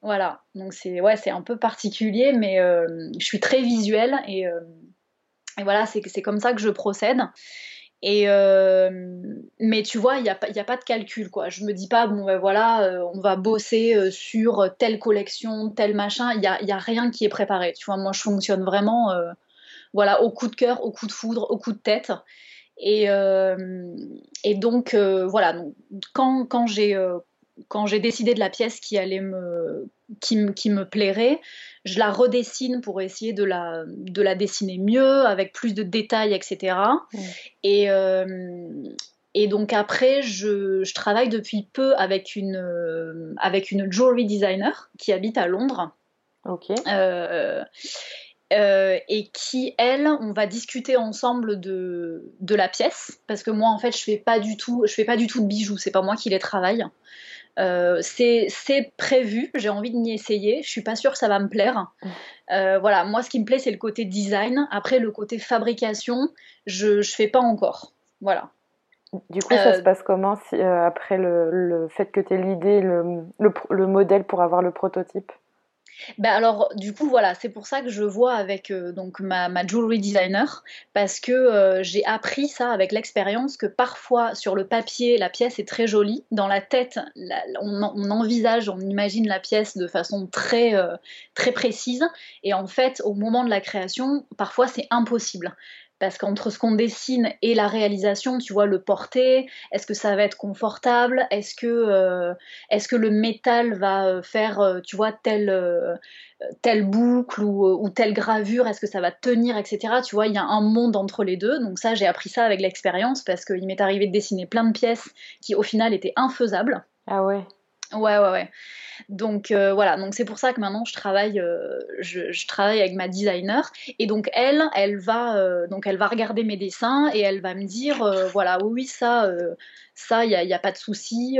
Voilà, donc c'est ouais, un peu particulier, mais euh, je suis très visuelle et, euh, voilà, c'est comme ça que je procède. Et euh, mais tu vois, il n'y a, a, pas de calcul quoi. Je me dis pas bon ben voilà, on va bosser sur telle collection, tel machin. Il y a, y a, rien qui est préparé. Tu vois, moi je fonctionne vraiment voilà au coup de cœur, au coup de foudre, au coup de tête. Et, et donc voilà, donc, quand, quand j'ai quand j'ai décidé de la pièce qui allait me qui, me plairait, je la redessine pour essayer de la, de la dessiner mieux, avec plus de détails, etc. Et, euh, et donc après, je, je, travaille depuis peu avec une, euh, avec une jewelry designer qui habite à Londres. Ok. Euh, et qui, elle, on va discuter ensemble de, de la pièce, parce que moi, en fait, je fais pas du tout, je fais pas du tout de bijoux, c'est pas moi qui les travaille. Euh, c'est prévu, j'ai envie de m'y essayer. Je suis pas sûre que ça va me plaire. Euh, voilà, moi ce qui me plaît c'est le côté design. Après le côté fabrication, je je fais pas encore. Voilà. Du coup, ça se euh, passe comment si, après le, le, fait que tu aies l'idée, le, le, modèle pour avoir le prototype? Ben alors, du coup, voilà, c'est pour ça que je vois avec euh, donc ma, ma, jewelry designer, parce que euh, j'ai appris ça avec l'expérience que parfois sur le papier, la pièce est très jolie, dans la tête, on, envisage, on imagine la pièce de façon très, euh, très précise, et en fait, au moment de la création, parfois c'est impossible parce qu'entre ce qu'on dessine et la réalisation, tu vois, le porter, est-ce que ça va être confortable? Est-ce que, euh, est que le métal va euh, faire, euh, tu vois, telle, telle boucle ou, ou, telle gravure? Est-ce que ça va tenir, etc. Tu vois, il y a un monde entre les deux. Donc ça, j'ai appris ça avec l'expérience parce qu'il m'est arrivé de dessiner plein de pièces qui, au final, étaient infaisables. Ah ouais Ouais, ouais, ouais. Donc euh, voilà, donc c'est pour ça que maintenant je travaille, euh, je, travaille avec ma designer. Et donc elle, elle va, euh, donc elle va regarder mes dessins et elle va me dire voilà oui ça, ça il n'y a, a, pas de souci,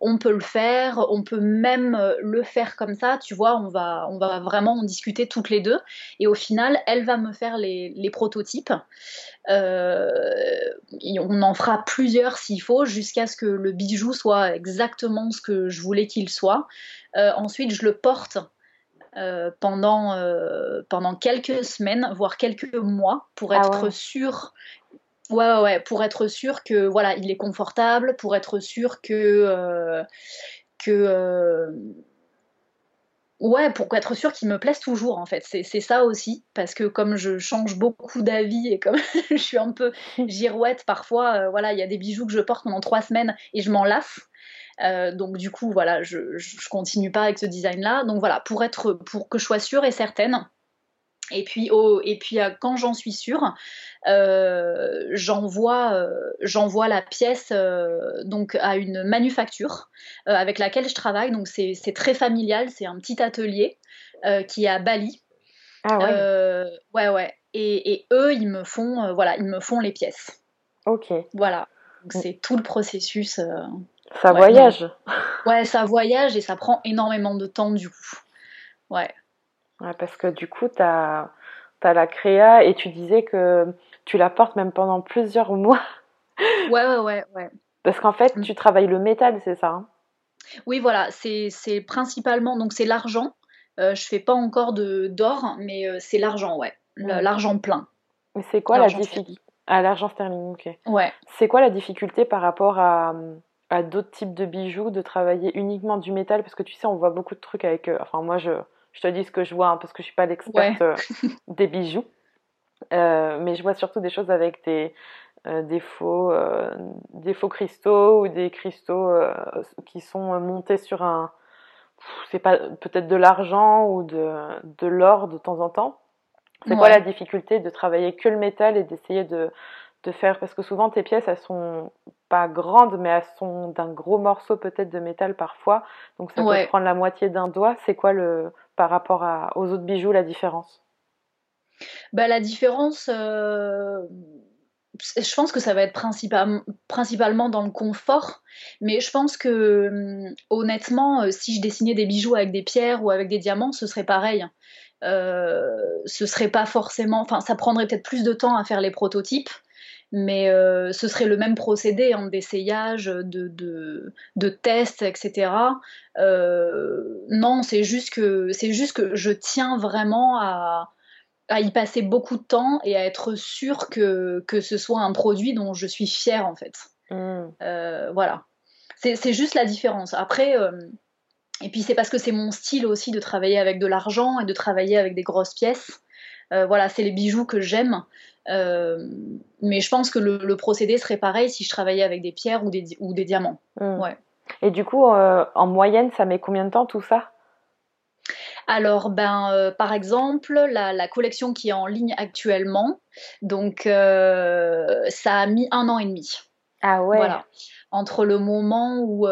on peut le faire, on peut même le faire comme ça, tu vois, on va, on va vraiment en discuter toutes les deux. Et au final elle va me faire les, les prototypes. On en fera plusieurs s'il faut jusqu'à ce que le bijou soit exactement ce que je voulais qu'il soit. Euh, ensuite, je le porte euh, pendant, euh, pendant quelques semaines, voire quelques mois, pour ah être sûr. Ouais, ouais, pour être sûr que voilà, il est confortable, pour être sûr que que Ouais, pour être sûr qu'il me plaise toujours en fait. C'est ça aussi, parce que comme je change beaucoup d'avis et comme je suis un peu girouette parfois, voilà, il y a des bijoux que je porte pendant trois semaines et je m'en lasse. donc du coup, voilà, je, je continue pas avec ce design-là. Donc voilà, pour être, pour que je sois sûre et certaine. Et puis, et puis quand j'en suis sûre, euh, j'envoie, j'envoie la pièce donc à une manufacture avec laquelle je travaille. Donc c'est, très familial, c'est un petit atelier qui est à Bali. Ah ouais. ouais ouais. Et, et, eux, ils me font, voilà, ils me font les pièces. Ok. Voilà. Donc mm. c'est tout le processus. ça voyage. Ouais, ça voyage et ça prend énormément de temps du coup. Ouais. Ouais, parce que du coup, tu as, la créa et tu disais que tu la portes même pendant plusieurs mois. Ouais, ouais, ouais. ouais. Parce qu'en fait, mm. tu travailles le métal, c'est ça hein? Oui, voilà, c'est principalement, donc c'est l'argent. Euh, je fais pas encore de d'or, mais euh, c'est l'argent, ouais. L'argent plein. Mais c'est quoi la difficulté Ah, l'argent sterling, ok. Ouais. C'est quoi la difficulté par rapport à, à d'autres types de bijoux, de travailler uniquement du métal? Parce que tu sais, on voit beaucoup de trucs avec. Euh, enfin, moi, je, je te dis ce que je vois, hein, parce que je suis pas l'experte euh, des bijoux. Euh, mais je vois surtout des choses avec des, euh, des, faux, des faux cristaux ou des cristaux qui sont montés sur un. C'est pas peut-être de l'argent ou de, de l'or de temps en temps. C'est quoi la difficulté de travailler que le métal et d'essayer de, de faire parce que souvent tes pièces elles sont pas grandes mais elles sont d'un gros morceau peut-être de métal parfois donc ça peut prendre la moitié d'un doigt c'est quoi le par rapport aux autres bijoux la différence? Bah, La différence, euh, je pense que ça va être principalement dans le confort, mais je pense que hum, honnêtement, euh, si je dessinais des bijoux avec des pierres ou avec des diamants, ce serait pareil. Euh, ce serait pas forcément, enfin, ça prendrait peut-être plus de temps à faire les prototypes, mais euh, ce serait le même procédé en d'essayage, de, de, de, tests, etc. Euh, non, c'est juste que c'est juste que je tiens vraiment à, à, y passer beaucoup de temps et à être sûre que, que ce soit un produit dont je suis fière en fait. Mmh. Euh, voilà, c'est juste la différence. Après. et puis c'est parce que c'est mon style aussi de travailler avec de l'argent et de travailler avec des grosses pièces. voilà, c'est les bijoux que j'aime. Euh, mais je pense que le, procédé serait pareil si je travaillais avec des pierres ou des, ou des diamants. Hmm. Ouais. Et du coup, euh, en moyenne, ça met combien de temps tout ça? Alors, ben, euh, par exemple, la, collection qui est en ligne actuellement, donc ça a mis un an et demi. Ah ouais. Voilà. Entre le moment où,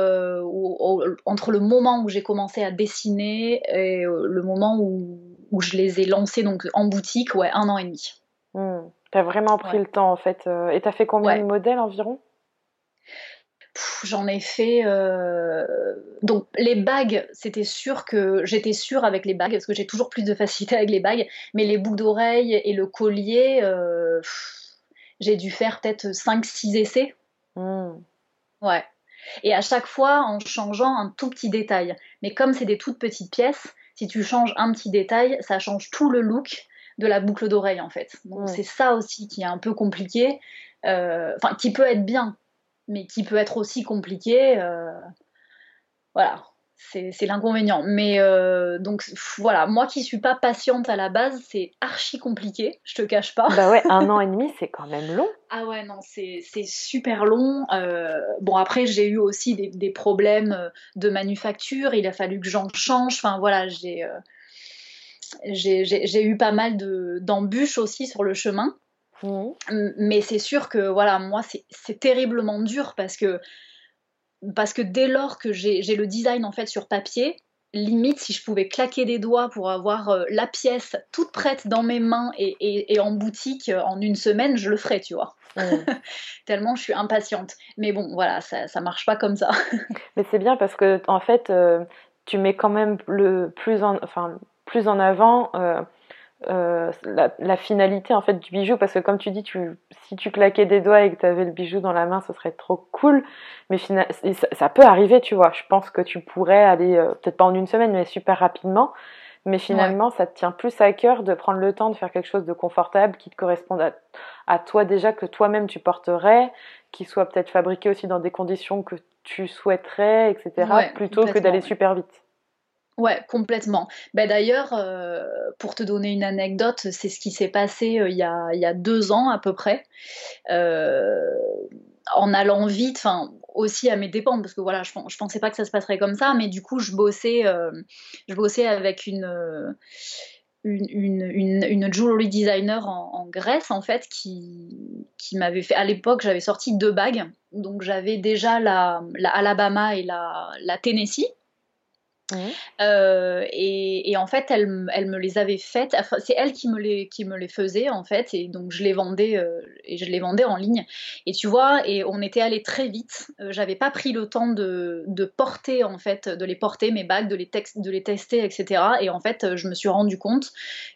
entre le moment où j'ai commencé à dessiner et le moment où, où, je les ai lancés donc en boutique, ouais, un an et demi. Hmm. T'as vraiment pris le temps en fait. Euh, et t'as fait combien de modèles environ? J'en ai fait. Euh, donc les bagues, c'était sûr que j'étais sûre avec les bagues parce que j'ai toujours plus de facilité avec les bagues. Mais les boucles d'oreilles et le collier, euh, j'ai dû faire peut-être 5-6 essais. Hmm. Ouais. Et à chaque fois en changeant un tout petit détail. Mais comme c'est des toutes petites pièces, si tu changes un petit détail, ça change tout le look de la boucle d'oreille en fait. Donc c'est ça aussi qui est un peu compliqué, euh, enfin qui peut être bien, mais qui peut être aussi compliqué. Euh, voilà, c'est l'inconvénient. Mais euh, donc voilà, moi qui suis pas patiente à la base, c'est archi compliqué, je te cache pas. Bah ouais, un an et demi, c'est quand même long. Ah ouais, non, c'est super long. bon, après, j'ai eu aussi des, des, problèmes de manufacture, il a fallu que j'en change. Enfin voilà, j'ai j'ai eu pas mal d'embûches aussi sur le chemin. Mmh. Mais c'est sûr que voilà, moi, c'est terriblement dur parce que, parce que dès lors que j'ai le design en fait sur papier, limite si je pouvais claquer des doigts pour avoir euh, la pièce toute prête dans mes mains et, en boutique euh, en une semaine, je le ferais, tu vois. Mmh. Tellement je suis impatiente. Mais bon, voilà, ça, ça marche pas comme ça. Mais c'est bien parce que en fait, euh, tu mets quand même le plus en, enfin, plus en avant euh, euh, la, finalité en fait du bijou. Parce que comme tu dis tu, si tu claquais des doigts et que tu avais le bijou dans la main ce serait trop cool. Mais ça, peut arriver tu vois. Je pense que tu pourrais aller euh, peut-être pas en une semaine mais super rapidement. Mais finalement ça te tient plus à cœur de prendre le temps de faire quelque chose de confortable qui te corresponde à, toi déjà que toi-même tu porterais qui soit peut-être fabriqué aussi dans des conditions que tu souhaiterais etc plutôt que d'aller super vite Ouais, complètement. Ben D'ailleurs, euh, pour te donner une anecdote, c'est ce qui s'est passé euh, il, y a, y a, deux ans à peu près. Euh, en allant vite, enfin aussi à mes dépens, parce que voilà, je, je pensais pas que ça se passerait comme ça, mais du coup, je bossais, je bossais avec une une, une, jewelry designer en, Grèce en fait qui, qui m'avait fait à l'époque j'avais sorti deux bagues donc j'avais déjà la, la, Alabama et la, la Tennessee euh, et, en fait, elle, elle, me les avait faites. c'est elle qui me les qui me les faisait en fait, et donc je les vendais euh, et je les vendais en ligne. Et tu vois, et on était allé très vite. Euh, j'avais pas pris le temps de, de, porter en fait, de les porter mes bagues, de les, de les tester, etc. Et en fait, je me suis rendu compte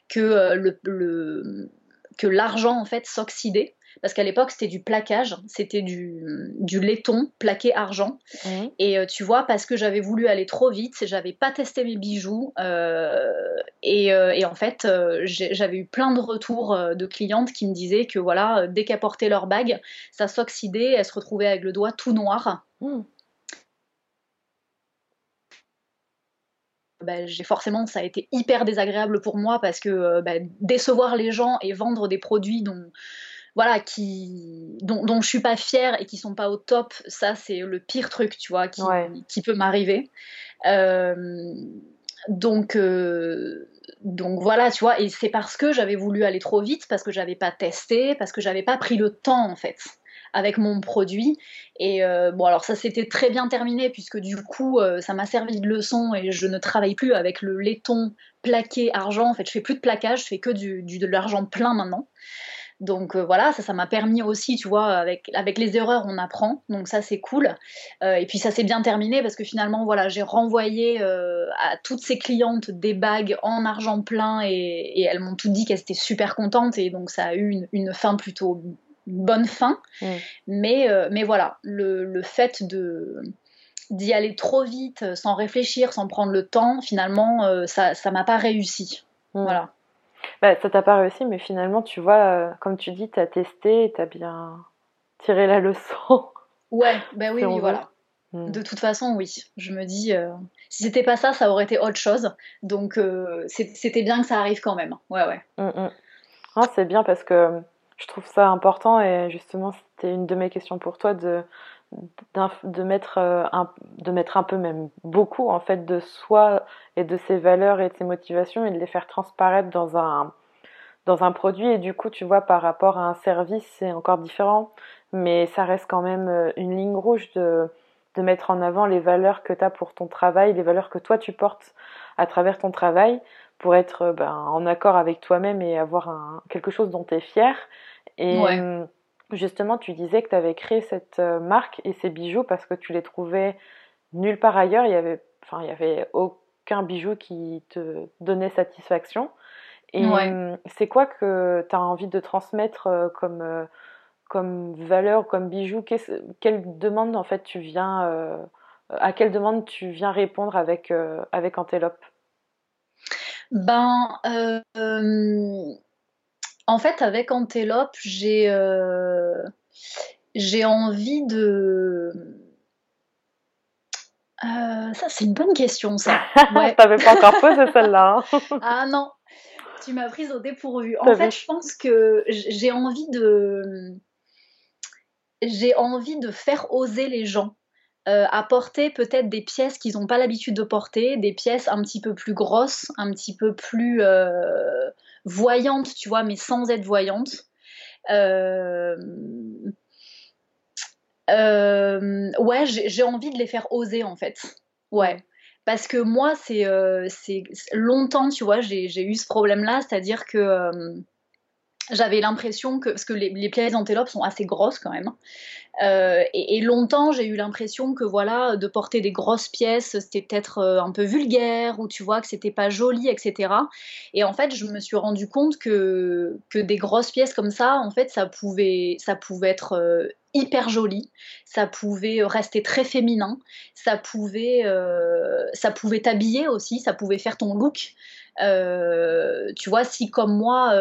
que le, que l'argent en fait s'oxydait parce qu'à l'époque c'était du plaquage, c'était du, du, laiton plaqué argent. Et euh, tu vois, parce que j'avais voulu aller trop vite, j'avais pas testé mes bijoux, euh, et, euh, et, en fait j'avais eu plein de retours de clientes qui me disaient que voilà, dès qu'elles portaient leur bague, ça s'oxydait, elles se retrouvaient avec le doigt tout noir. Mmh. Ben, j'ai forcément ça a été hyper désagréable pour moi parce que ben, décevoir les gens et vendre des produits dont voilà, qui, dont, dont je suis pas fière et qui sont pas au top, ça c'est le pire truc, tu vois, qui, qui peut m'arriver. Euh, donc, euh, donc voilà, tu vois, et c'est parce que j'avais voulu aller trop vite, parce que j'avais pas testé, parce que j'avais pas pris le temps en fait avec mon produit. Et euh, bon, alors ça s'était très bien terminé puisque du coup, ça m'a servi de leçon et je ne travaille plus avec le laiton plaqué argent. En fait, je fais plus de plaquage, je fais que du, du de l'argent plein maintenant. Donc euh, voilà, ça, ça m'a permis aussi, tu vois, avec, avec les erreurs, on apprend. Donc ça, c'est cool. Euh, et puis ça s'est bien terminé parce que finalement, voilà, j'ai renvoyé euh, à toutes ces clientes des bagues en argent plein et, elles m'ont toutes dit qu'elles étaient super contentes. Et donc ça a eu une, fin plutôt bonne fin. Mais, mais voilà, le, fait de d'y aller trop vite, sans réfléchir, sans prendre le temps, finalement, ça ça m'a pas réussi. Voilà. Bah, ça t'a pas réussi, mais finalement, tu vois, comme tu dis, tu as testé et tu as bien tiré la leçon. Ouais, ben oui, oui, voilà. Hmm. De toute façon, oui. Je me dis, euh, si c'était pas ça, ça aurait été autre chose. Donc, euh, c'était bien que ça arrive quand même. Ouais, ouais. Hmm. c'est bien parce que je trouve ça important et justement, c'était une de mes questions pour toi de, de mettre euh, un, de mettre un peu même beaucoup en fait de soi et de ses valeurs et de ses motivations et de les faire transparaître dans un dans un produit. Et du coup tu vois par rapport à un service c'est encore différent. Mais ça reste quand même euh, une ligne rouge de de mettre en avant les valeurs que tu as pour ton travail, les valeurs que toi tu portes à travers ton travail pour être euh, ben, en accord avec toi-même et avoir un, quelque chose dont tu es fier et hum, Justement, tu disais que tu avais créé cette euh, marque et ces bijoux parce que tu les trouvais nulle part ailleurs. Il y avait, enfin, il y avait aucun bijou qui te donnait satisfaction. Et hum, c'est quoi que tu as envie de transmettre euh, comme, euh, comme valeur, comme bijou? Quelle demande en fait tu viens, à quelle demande tu viens répondre avec, avec Antelope? Ben, en fait, avec Antelope, j'ai euh, j'ai envie de. Euh, ça, c'est une bonne question, ça. Ouais. T'avais pas encore posé celle-là. Hein. ah non, tu m'as prise au dépourvu. En fait, je pense que j'ai envie de. J'ai envie de faire oser les gens. Euh, apporter peut-être des pièces qu'ils n'ont pas l'habitude de porter, des pièces un petit peu plus grosses, un petit peu plus voyante, tu vois, mais sans être voyante. Euh, euh, ouais, j'ai envie de les faire oser en fait. Ouais. Parce que moi, c'est euh, longtemps, tu vois, j'ai eu ce problème-là, c'est-à-dire que j'avais l'impression que, parce que les, les d'antélope sont assez grosses quand même, euh, et, longtemps, j'ai eu l'impression que voilà, de porter des grosses pièces, c'était peut-être euh, un peu vulgaire, ou tu vois que c'était pas joli, etc. Et en fait, je me suis rendu compte que, que des grosses pièces comme ça, en fait, ça pouvait, ça pouvait être euh, hyper joli, ça pouvait rester très féminin, ça pouvait, ça pouvait t'habiller aussi, ça pouvait faire ton look. tu vois, si comme moi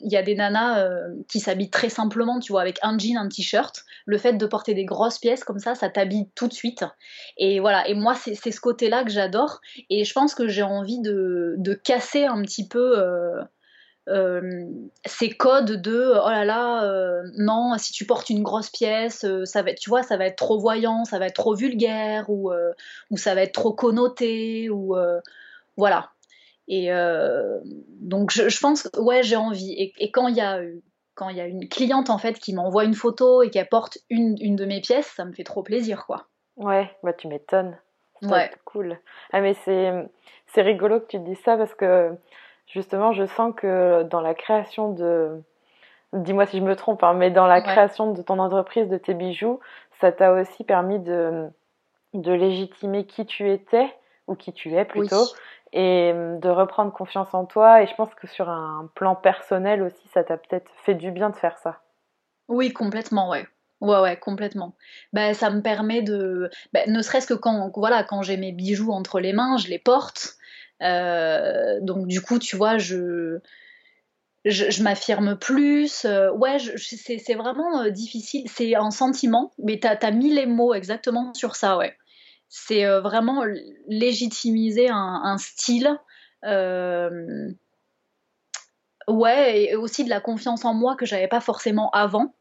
il y a des nanas qui s'habillent très simplement, tu vois, avec un jean, un t-shirt. Le de porter des grosses pièces comme ça, ça t'habille tout de suite. Et voilà, et moi, c'est ce côté-là que j'adore. Et je pense que j'ai envie de, casser un petit peu, euh, ces codes de oh là là non si tu portes une grosse pièce ça va tu vois ça va être trop voyant ça va être trop vulgaire ou, ou ça va être trop connoté ou voilà et donc je, pense ouais j'ai envie et, quand il y a quand il y a une cliente en fait qui m'envoie une photo et qu'elle porte une, une de mes pièces ça me fait trop plaisir quoi. Ouais bah tu m'étonnes. Ouais. cool. Ah mais c'est c'est rigolo que tu dis ça parce que justement, je sens que dans la création de, dis-moi si je me trompe, hein, mais dans la création de ton entreprise, de tes bijoux, ça t'a aussi permis de, de légitimer qui tu étais, ou qui tu es plutôt, et hum, de reprendre confiance en toi. Et je pense que sur un plan personnel aussi, ça t'a peut-être fait du bien de faire ça. Oui, complètement, ouais. Ouais, ouais, complètement. Ben, ça me permet de. Ben, ne serait-ce que quand, voilà, quand j'ai mes bijoux entre les mains, je les porte. Euh, donc du coup, tu vois, je, je, m'affirme plus. Euh, ouais, c'est vraiment euh, difficile. C'est un sentiment, mais tu as, mis les mots exactement sur ça, ouais. C'est vraiment légitimiser un, style. ouais, et aussi de la confiance en moi que j'avais pas forcément avant.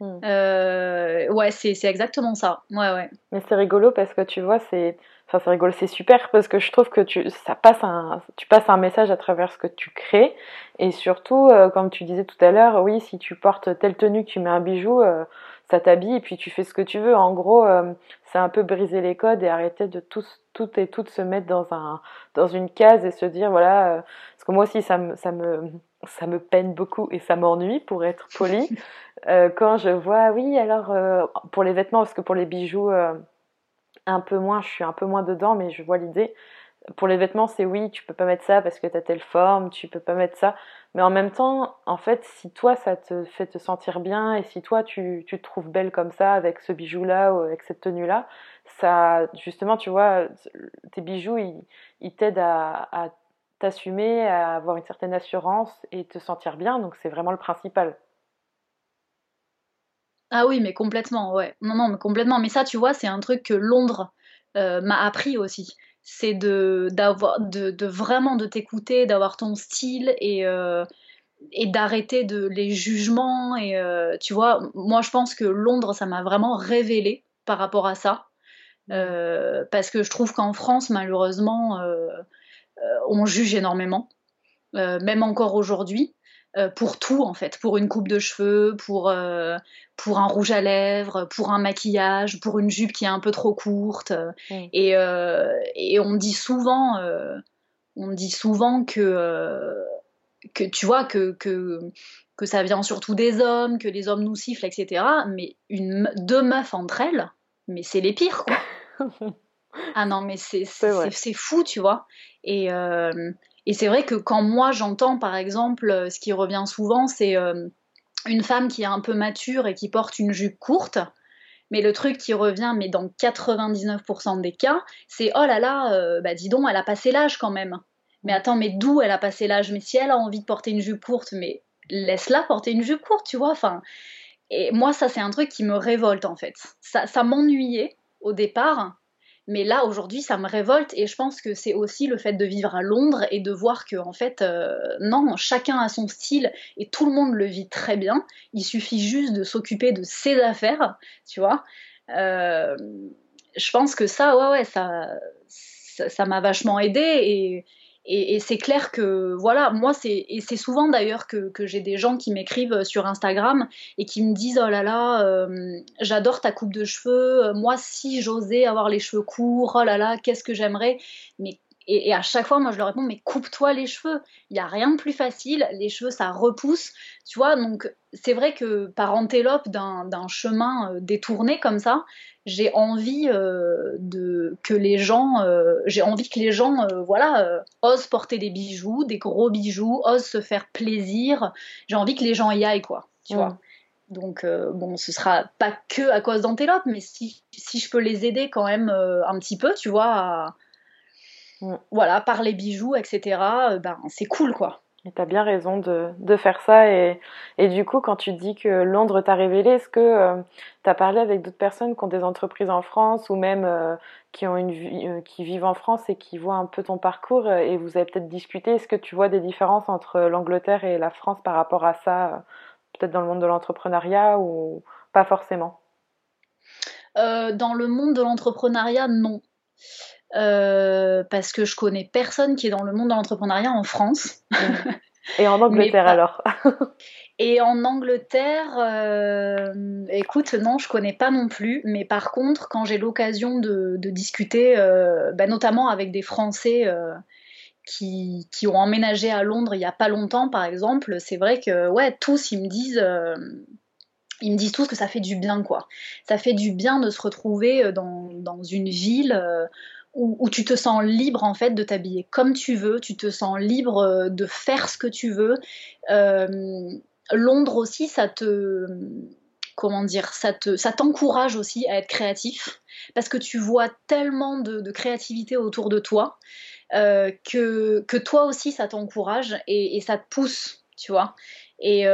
Hmm. ouais, c'est exactement ça. Ouais, ouais. Mais c'est rigolo parce que tu vois, c'est Enfin, c'est rigolo, c'est super parce que je trouve que tu, ça passe un, tu passes un message à travers ce que tu crées. Et surtout, euh, comme tu disais tout à l'heure, oui, si tu portes telle tenue, que tu mets un bijou, euh, ça t'habille et puis tu fais ce que tu veux. En gros, euh, c'est un peu briser les codes et arrêter de tous, toutes et toutes se mettre dans, un, dans une case et se dire, voilà, parce que moi aussi, ça me, ça me, ça me peine beaucoup et ça m'ennuie pour être poli. quand je vois, oui, alors, pour les vêtements, parce que pour les bijoux, un peu moins, je suis un peu moins dedans, mais je vois l'idée. Pour les vêtements, c'est oui, tu peux pas mettre ça parce que tu as telle forme, tu peux pas mettre ça. Mais en même temps, en fait, si toi, ça te fait te sentir bien et si toi, tu, tu te trouves belle comme ça, avec ce bijou-là ou avec cette tenue-là, ça, justement, tu vois, tes bijoux, ils, t'aident à, à t'assumer, à avoir une certaine assurance et te sentir bien. Donc, c'est vraiment le principal. Ah oui, mais complètement, ouais. Non, non, mais complètement. Mais ça, tu vois, c'est un truc que Londres euh, m'a appris aussi. C'est de, d'avoir, de, vraiment de t'écouter, d'avoir ton style et, euh, et d'arrêter de les jugements. Et euh, tu vois, moi, je pense que Londres, ça m'a vraiment révélé par rapport à ça. parce que je trouve qu'en France, malheureusement, on juge énormément, même encore aujourd'hui. Euh, pour tout en fait, pour une coupe de cheveux, pour, euh, pour un rouge à lèvres, pour un maquillage, pour une jupe qui est un peu trop courte. Et, euh, et, on dit souvent, on dit souvent que, que tu vois que, que, que ça vient surtout des hommes, que les hommes nous sifflent, etc. Mais une, deux meufs entre elles, mais c'est les pires quoi. ah non mais c'est fou tu vois. Et et c'est vrai que quand moi j'entends par exemple, euh, ce qui revient souvent, c'est euh, une femme qui est un peu mature et qui porte une jupe courte. Mais le truc qui revient, mais dans 99% des cas, c'est oh là là, euh, bah dis donc, elle a passé l'âge quand même. Mais attends, mais d'où elle a passé l'âge? Mais si elle a envie de porter une jupe courte, mais laisse-la porter une jupe courte, tu vois. Enfin, et moi, ça, c'est un truc qui me révolte en fait. Ça, ça m'ennuyait au départ, mais là, aujourd'hui, ça me révolte et je pense que c'est aussi le fait de vivre à Londres et de voir que, en fait, euh, non, chacun a son style et tout le monde le vit très bien. Il suffit juste de s'occuper de ses affaires, tu vois. Euh, je pense que ça, ouais, ouais, ça, ça m'a vachement aidé et, et, c'est clair que, voilà, moi, c'est, et c'est souvent d'ailleurs que, j'ai des gens qui m'écrivent sur Instagram et qui me disent Oh là là, euh, j'adore ta coupe de cheveux, moi, si j'osais avoir les cheveux courts, oh là là, qu'est-ce que j'aimerais? Mais et, à chaque fois, moi, je leur réponds, mais coupe-toi les cheveux. Il n'y a rien de plus facile. Les cheveux, ça repousse. Tu vois, donc c'est vrai que par antélope d'un chemin euh, détourné comme ça, j'ai envie euh, de que les gens, euh, j'ai envie que les gens, voilà, osent porter des bijoux, des gros bijoux, osent se faire plaisir. J'ai envie que les gens y aillent, quoi. Tu vois. Donc bon, ce sera pas que à cause d'antélope, mais si, si je peux les aider quand même un petit peu, tu vois, à, voilà, par les bijoux, etc., euh, ben, c'est cool, quoi. Et tu as bien raison de, faire ça. Et, du coup, quand tu dis que Londres t'a révélé, est-ce que euh, tu as parlé avec d'autres personnes qui ont des entreprises en France ou même euh, qui, ont une euh, qui vivent en France et qui voient un peu ton parcours et vous avez peut-être discuté? Est-ce que tu vois des différences entre l'Angleterre et la France par rapport à ça, peut-être dans le monde de l'entrepreneuriat ou pas forcément? Dans le monde de l'entrepreneuriat, non. Euh, parce que je connais personne qui est dans le monde de l'entrepreneuriat en France. Et en Angleterre alors Et en Angleterre, euh, écoute, non, je connais pas non plus. Mais par contre, quand j'ai l'occasion de, discuter, euh, bah, notamment avec des Français qui, qui, ont emménagé à Londres il y a pas longtemps, par exemple, c'est vrai que ouais, tous ils me disent ils me disent tous que ça fait du bien, quoi. Ça fait du bien de se retrouver dans, dans une ville où, tu te sens libre en fait de t'habiller comme tu veux, tu te sens libre euh, de faire ce que tu veux. Euh, Londres aussi, ça te comment dire, ça te, ça t'encourage aussi à être créatif parce que tu vois tellement de, créativité autour de toi euh, que, que toi aussi ça t'encourage et, ça te pousse, tu vois. Et,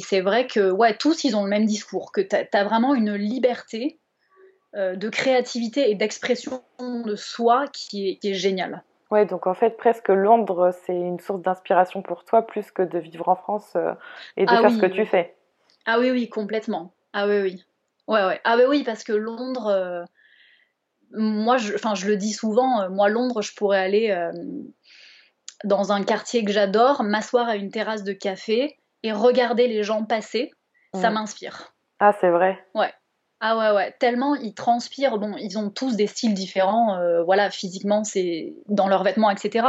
c'est vrai que ouais, tous ils ont le même discours, que tu as, vraiment une liberté de créativité et d'expression de soi qui est, qui génial. Ouais, donc en fait, presque Londres, c'est une source d'inspiration pour toi plus que de vivre en France euh, et de ah faire ce que tu fais. Ah oui, oui, complètement. Ah oui, oui. Ouais, ouais. Ah oui, oui, parce que Londres, euh, moi, je, je le dis souvent, moi, Londres, je pourrais aller dans un quartier que j'adore, m'asseoir à une terrasse de café et regarder les gens passer. Ça mm. m'inspire. Ah, c'est vrai. Ouais. Ah ouais, ouais, tellement ils transpirent. Bon, ils ont tous des styles différents, euh, voilà, physiquement, c'est dans leurs vêtements, etc.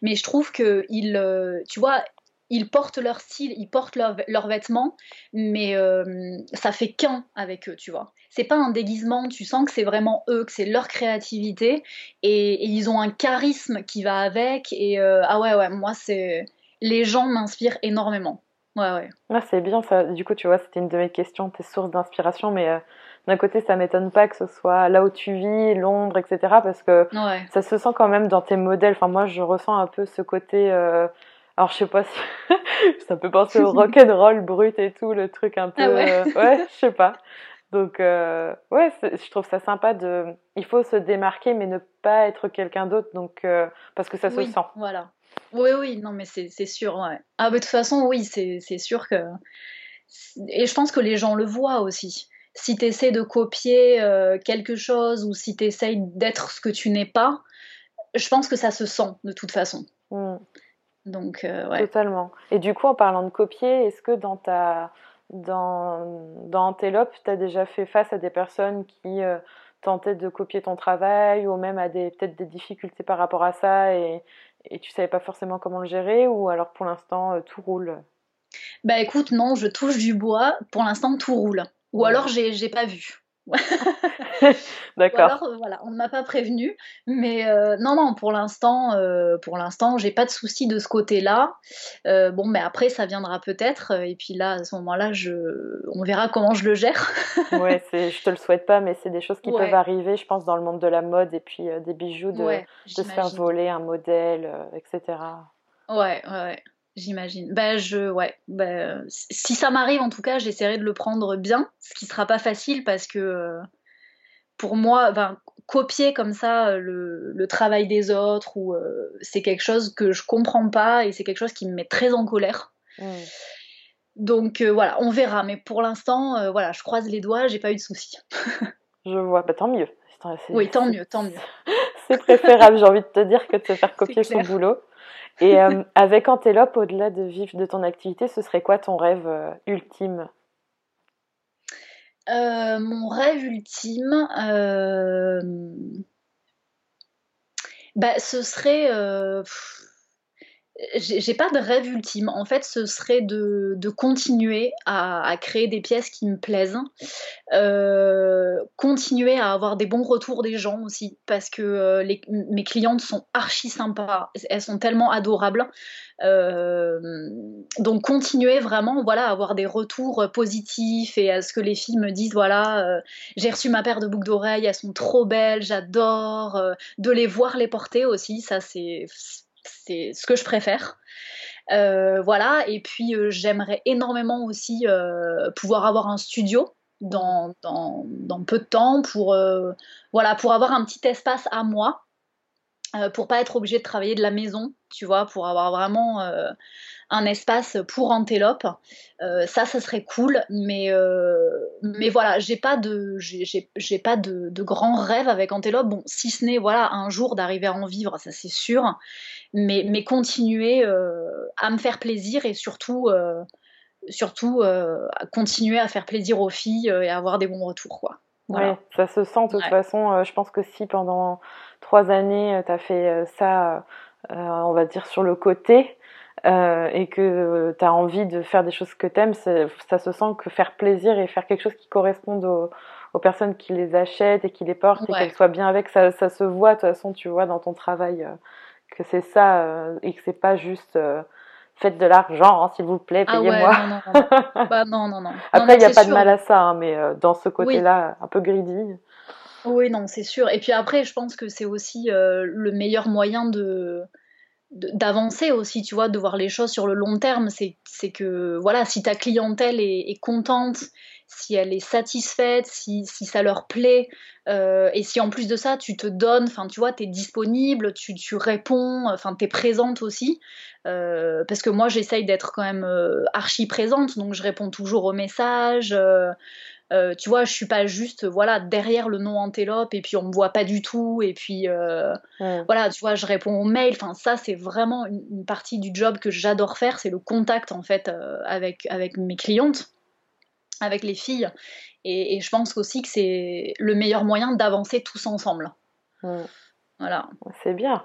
Mais je trouve que ils, euh, tu vois, ils portent leur style, ils portent leurs vêtements, mais euh, ça fait qu'un avec eux, tu vois. C'est pas un déguisement, tu sens que c'est vraiment eux, que c'est leur créativité, et, ils ont un charisme qui va avec. Et ah ouais, ouais, moi c'est, les gens m'inspirent énormément. Ouais, ouais. Ah, c'est bien ça. Du coup, tu vois, c'était une de mes questions, tes sources d'inspiration, mais euh, d'un côté, ça m'étonne pas que ce soit là où tu vis, Londres, etc., parce que ça se sent quand même dans tes modèles. Enfin, moi, je ressens un peu ce côté. Euh... Alors, je sais pas si ça peut penser au rock and roll brut et tout, le truc un ah peu. Euh, ouais, je sais pas. Donc, euh, ouais, je trouve ça sympa de. Il faut se démarquer, mais ne pas être quelqu'un d'autre, donc euh, parce que ça se sent. Voilà. Oui, oui, non, mais c'est sûr. Ouais. Ah, de toute façon, oui, c'est sûr que. Et je pense que les gens le voient aussi. Si tu essaies de copier euh, quelque chose ou si tu essaies d'être ce que tu n'es pas, je pense que ça se sent de toute façon. Hmm. Donc, euh, ouais. Totalement. Et du coup, en parlant de copier, est-ce que dans ta. Dans, dans Antelope, tu as déjà fait face à des personnes qui euh, tentaient de copier ton travail ou même à des peut-être des difficultés par rapport à ça et, et tu savais pas forcément comment le gérer ou alors pour l'instant euh, tout roule? Bah écoute, non, je touche du bois, pour l'instant tout roule. Ou alors j'ai pas vu. D'accord. Alors, euh, voilà, on ne m'a pas prévenu, mais euh, non, non, pour l'instant, euh, pour l'instant, j'ai pas de souci de ce côté-là. bon, mais après, ça viendra peut-être, et puis là, à ce moment-là, je, on verra comment je le gère. ouais, je te le souhaite pas, mais c'est des choses qui peuvent arriver, je pense, dans le monde de la mode et puis des bijoux, de, de se faire voler un modèle, etc. Ouais, ouais, ouais. J'imagine. Ben je, ouais. Ben, si ça m'arrive, en tout cas, j'essaierai de le prendre bien, ce qui sera pas facile parce que euh, pour moi, ben, copier comme ça le, le, travail des autres ou euh, c'est quelque chose que je comprends pas et c'est quelque chose qui me met très en colère. Mmh. Donc euh, voilà, on verra. Mais pour l'instant, voilà, je croise les doigts, j'ai pas eu de soucis. je vois, bah, tant mieux. Oui, tant mieux, tant mieux. c'est préférable, j'ai envie de te dire, que de te faire copier son boulot. Et euh, avec Antelope, au-delà de vivre de ton activité, ce serait quoi ton rêve euh, ultime? Euh, Mon rêve ultime, bah, ce serait j'ai pas de rêve ultime. En fait, ce serait de, continuer à, créer des pièces qui me plaisent, euh, continuer à avoir des bons retours des gens aussi, parce que euh, mes clientes sont archi sympas, elles sont tellement adorables. Euh, donc continuer vraiment, voilà, à avoir des retours positifs et à ce que les filles me disent, voilà, j'ai reçu ma paire de boucles d'oreilles, elles sont trop belles, j'adore, de les voir les porter aussi, ça c'est c'est ce que je préfère. voilà, et puis j'aimerais énormément aussi pouvoir avoir un studio dans, peu de temps pour, voilà, pour avoir un petit espace à moi, pour pas être obligé de travailler de la maison, tu vois, pour avoir vraiment un espace pour antélope. Euh, ça, ça serait cool, mais, euh, mais voilà, j'ai pas de, j'ai, pas de, de grands rêves avec antélope. Bon, si ce n'est voilà un jour d'arriver à en vivre, ça c'est sûr, mais, mais continuer euh, à me faire plaisir et surtout, surtout continuer à faire plaisir aux filles et avoir des bons retours, quoi. Voilà. ça se sent de toute façon. je pense que si pendant trois années, tu as fait ça, on va dire, sur le côté, euh, et que tu as envie de faire des choses que tu aimes, ça se sent que faire plaisir et faire quelque chose qui corresponde aux, personnes qui les achètent et qui les portent et qu'elles soient bien avec, ça, ça, se voit de toute façon, tu vois, dans ton travail, euh, que c'est ça euh, et que c'est pas juste faites de l'argent, hein, s'il vous plaît, ah payez-moi. Ah non, non, non. bah, non, non, non. Après, il n'y a pas de mal à ça, hein, mais dans ce côté-là, un peu greedy. Oui, non, c'est sûr. Et puis après, je pense que c'est aussi le meilleur moyen de d'avancer aussi, tu vois, de voir les choses sur le long terme. C'est que, voilà, si ta clientèle est, contente, si elle est satisfaite, si, si ça leur plaît, euh, et si en plus de ça, tu te donnes, enfin, tu vois, tu es disponible, tu, tu réponds, enfin, tu es présente aussi. Euh, parce que moi, j'essaye d'être quand même euh, archi présente, donc je réponds toujours aux messages. Euh, tu vois, je suis pas juste voilà derrière le nom antélope et puis on me voit pas du tout et puis euh, voilà, tu vois, je réponds aux mails. Enfin, ça c'est vraiment une, partie du job que j'adore faire, c'est le contact en fait euh, avec avec mes clientes, avec les filles. Et, je pense aussi que c'est le meilleur moyen d'avancer tous ensemble. Voilà. C'est bien.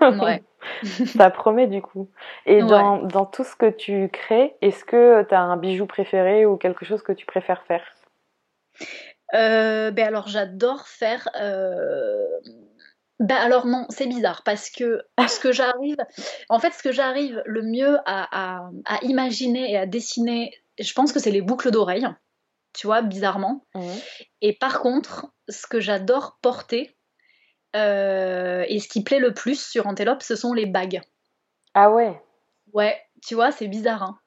Ouais. ça promet du coup. Et dans, dans, tout ce que tu crées, est-ce que tu as un bijou préféré ou quelque chose que tu préfères faire? Euh, ben alors j'adore faire. Euh, ben alors non, c'est bizarre parce que ce que j'arrive, en fait, ce que j'arrive le mieux à, imaginer et à dessiner, je pense que c'est les boucles d'oreilles, tu vois, bizarrement. Et par contre, ce que j'adore porter euh, et ce qui plaît le plus sur Antelope, ce sont les bagues. Ah ouais. Ouais, tu vois, c'est bizarre. Hein.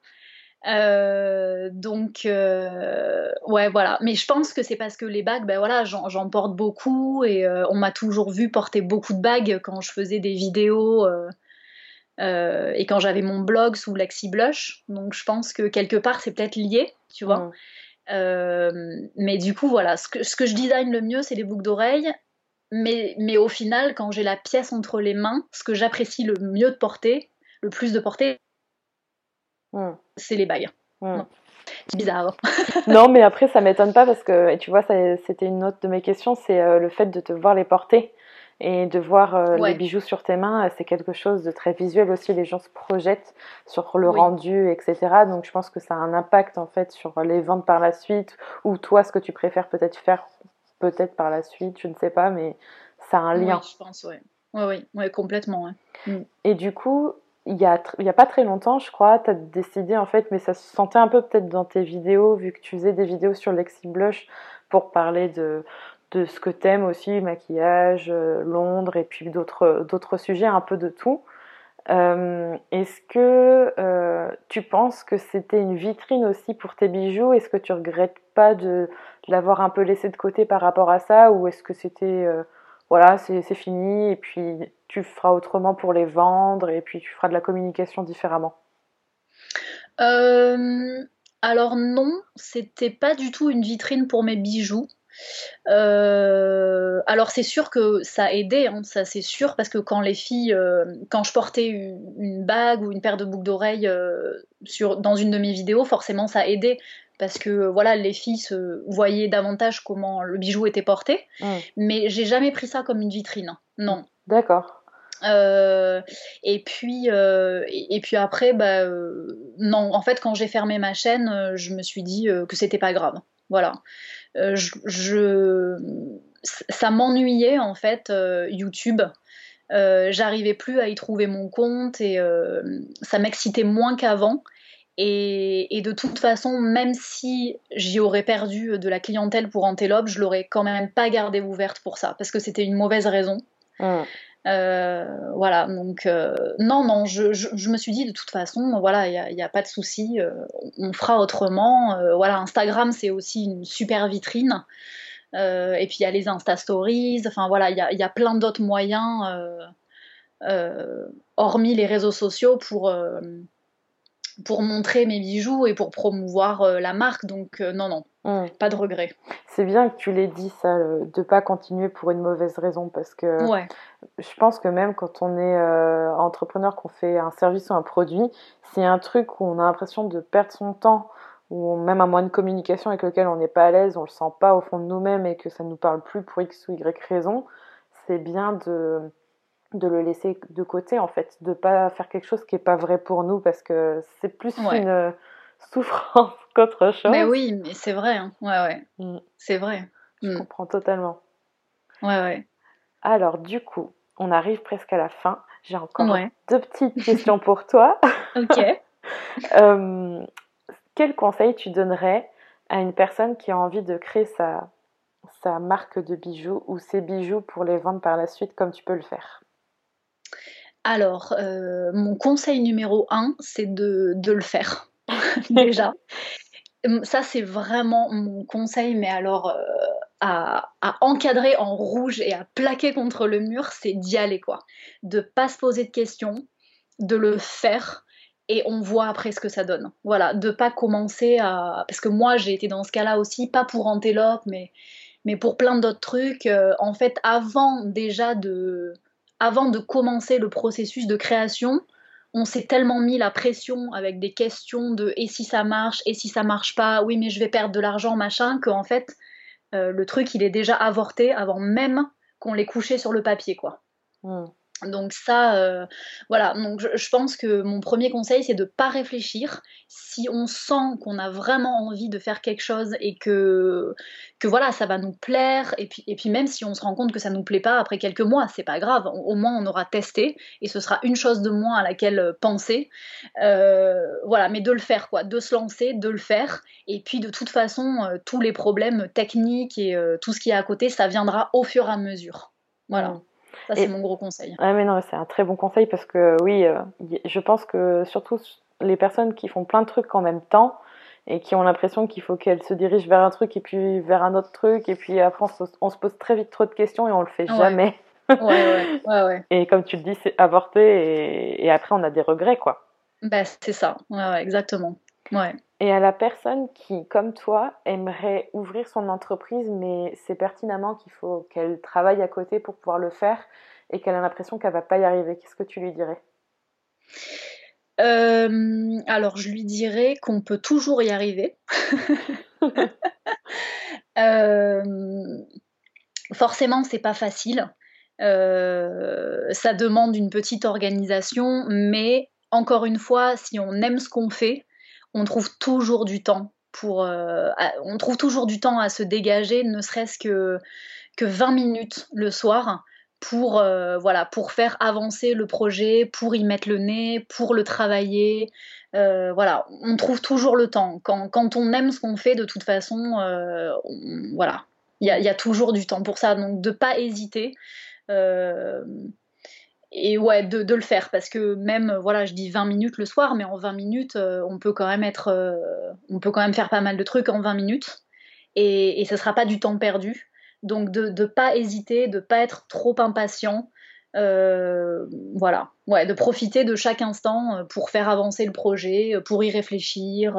Euh, donc, euh, ouais, voilà. Mais je pense que c'est parce que les bagues, ben voilà, j'en porte beaucoup et euh, on m'a toujours vu porter beaucoup de bagues quand je faisais des vidéos et quand j'avais mon blog sous Lexi Blush. Donc, je pense que quelque part, c'est peut-être lié, tu vois. mais du coup, voilà, ce que, ce que je design le mieux, c'est les boucles d'oreilles. Mais, mais au final, quand j'ai la pièce entre les mains, ce que j'apprécie le mieux de porter, le plus de porter, C'est les. Hmm. C'est bizarre. non, mais après, ça m'étonne pas parce que, tu vois, c'était une autre de mes questions, c'est euh, le fait de te voir les porter et de voir euh, les bijoux sur tes mains, c'est quelque chose de très visuel aussi. Les gens se projettent sur le rendu, etc. Donc je pense que ça a un impact en fait sur les ventes par la suite ou toi ce que tu préfères peut-être faire peut-être par la suite, je ne sais pas, mais ça a un lien. Oui, je pense, oui. Oui, oui, complètement. Mm. Et du coup, il y, a, il y a pas très longtemps, je crois, tu as décidé en fait, mais ça se sentait un peu peut-être dans tes vidéos, vu que tu faisais des vidéos sur Lexi Blush pour parler de, de ce que t'aimes aussi, maquillage, euh, Londres et puis d'autres, d'autres sujets, un peu de tout. Euh, est-ce que euh, tu penses que c'était une vitrine aussi pour tes bijoux? Est-ce que tu regrettes pas de, de, l'avoir un peu laissé de côté par rapport à ça? Ou est-ce que c'était voilà, c'est fini et puis tu feras autrement pour les vendre et puis tu feras de la communication différemment euh, Alors non, c'était pas du tout une vitrine pour mes bijoux. Euh, alors c'est sûr que ça aidait, hein, ça c'est sûr, parce que quand les filles, euh, quand je portais une, bague ou une paire de boucles d'oreilles sur dans une de mes vidéos, forcément ça aidait parce que voilà, les filles se voyaient davantage comment le bijou était porté. Mm. Mais j'ai jamais pris ça comme une vitrine. Non. D'accord. Euh, et puis euh, et, puis après bah euh, non. En fait quand j'ai fermé ma chaîne je me suis dit que c'était pas grave. Voilà. Je, ça m'ennuyait en fait YouTube. J'arrivais plus à y trouver mon compte et ça m'excitait moins qu'avant. Et, de toute façon, même si j'y aurais perdu de la clientèle pour Antelope, je l'aurais quand même pas gardée ouverte pour ça, parce que c'était une mauvaise raison. Mm. Voilà, donc non, non, je, me suis dit de toute façon, voilà, il n'y a, pas de souci, on fera autrement. voilà, Instagram, c'est aussi une super vitrine. et puis il y a les Insta Stories, enfin voilà, il y a, plein d'autres moyens, hormis les réseaux sociaux, pour, pour montrer mes bijoux et pour promouvoir euh, la marque. Donc euh, non, non, hmm. pas de regret. C'est bien que tu l'aies dit ça, de pas continuer pour une mauvaise raison, parce que je pense que même quand on est euh, entrepreneur, qu'on fait un service ou un produit, c'est un truc où on a l'impression de perdre son temps ou même un moyen de communication avec lequel on n'est pas à l'aise, on le sent pas au fond de nous-mêmes et que ça nous parle plus pour x ou y raison, c'est bien de de le laisser de côté en fait, de pas faire quelque chose qui est pas vrai pour nous parce que c'est plus une souffrance qu'autre chose. Mais oui, mais c'est vrai, hein. ouais, ouais, mm. c'est vrai. Je mm. comprends totalement. Ouais, ouais. Alors du coup, on arrive presque à la fin. J'ai encore deux petites questions pour toi. ok. Euh, quel conseil tu donnerais à une personne qui a envie de créer sa, sa marque de bijoux ou ses bijoux pour les vendre par la suite comme tu peux le faire? Alors, euh, mon conseil numéro un, c'est de, le faire, déjà. Hum, ça, c'est vraiment mon conseil, mais alors euh, à, encadrer en rouge et à plaquer contre le mur, c'est d'y aller, quoi. De pas se poser de questions, de le faire, et on voit après ce que ça donne. Voilà, de pas commencer à... Parce que moi, j'ai été dans ce cas-là aussi, pas pour Antelope, mais, mais pour plein d'autres trucs. Euh, en fait, avant déjà de avant de commencer le processus de création, on s'est tellement mis la pression avec des questions de et si ça marche, et si ça marche pas, oui mais je vais perdre de l'argent, machin, qu'en fait euh, le truc il est déjà avorté avant même qu'on l'ait couché sur le papier quoi. Hmm. Donc ça, euh, voilà. Donc je, pense que mon premier conseil, c'est de ne pas réfléchir. Si on sent qu'on a vraiment envie de faire quelque chose et que, que voilà, ça va nous plaire, et puis, et puis même si on se rend compte que ça nous plaît pas après quelques mois, c'est pas grave. Au, moins on aura testé et ce sera une chose de moins à laquelle euh, penser. Euh, voilà, mais de le faire quoi, de se lancer, de le faire. Et puis de toute façon, tous les problèmes techniques et tout ce qui est à côté, ça viendra au fur et à mesure. Voilà. Ça, c'est mon gros conseil. Ah, mais non, c'est un très bon conseil parce que oui, euh, je pense que surtout les personnes qui font plein de trucs en même temps et qui ont l'impression qu'il faut qu'elles se dirigent vers un truc et puis vers un autre truc et puis après on se, pose très vite trop de questions et on le fait jamais. Ouais, ouais, ouais, Et comme tu le dis, c'est avorter et, et, après on a des regrets quoi. Bah, c'est ça, ouais, exactement. Ouais. Et à la personne qui, comme toi, aimerait ouvrir son entreprise, mais c'est pertinemment qu'il faut qu'elle travaille à côté pour pouvoir le faire et qu'elle a l'impression qu'elle va pas y arriver, qu'est-ce que tu lui dirais? Euh, alors, je lui dirais qu'on peut toujours y arriver. euh, forcément, c'est pas facile. Euh, ça demande une petite organisation, mais encore une fois, si on aime ce qu'on fait, on trouve toujours du temps pour, euh, on trouve toujours du temps à se dégager, ne serait-ce que, que 20 minutes le soir pour, euh, voilà, pour faire avancer le projet, pour y mettre le nez, pour le travailler. Euh, voilà, on trouve toujours le temps. Quand, on aime ce qu'on fait, de toute façon, voilà, il y, y, a toujours du temps pour ça. Donc, de pas hésiter et ouais, de, de, le faire parce que même, voilà, je dis 20 minutes le soir, mais en 20 minutes, euh, on peut quand même être, euh, on peut quand même faire pas mal de trucs en 20 minutes et, et ce sera pas du temps perdu. Donc de ne pas hésiter, de pas être trop impatient, euh, voilà, ouais, de profiter de chaque instant pour faire avancer le projet, pour y réfléchir.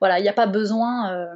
voilà, il n'y a pas besoin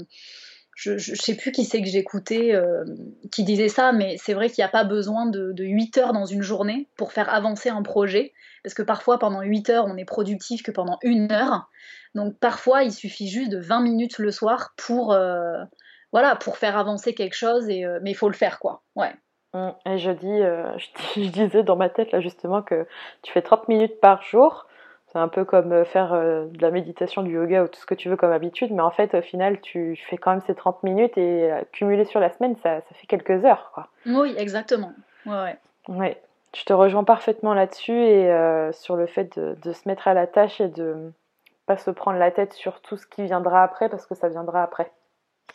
je, je, sais plus qui c'est que j'écoutais euh, qui disait ça, mais c'est vrai qu'il n'y a pas besoin de, de, 8 heures dans une journée pour faire avancer un projet, parce que parfois pendant 8 heures on est productif que pendant une heure. Donc parfois il suffit juste de 20 minutes le soir pour, euh, voilà, pour faire avancer quelque chose, et, euh, mais il faut le faire quoi. Ouais. Mmh. Et je dis, je, je, disais dans ma tête là justement que tu fais 30 minutes par jour. C'est un peu comme euh, faire euh, de la méditation, du yoga ou tout ce que tu veux comme habitude, mais en fait, au final, tu fais quand même ces 30 minutes et euh, cumulé sur la semaine, ça, ça fait quelques heures. Quoi. Oui, exactement. Ouais, ouais. ouais. Je te rejoins parfaitement là-dessus et sur le fait de, de, se mettre à la tâche et de pas se prendre la tête sur tout ce qui viendra après parce que ça viendra après.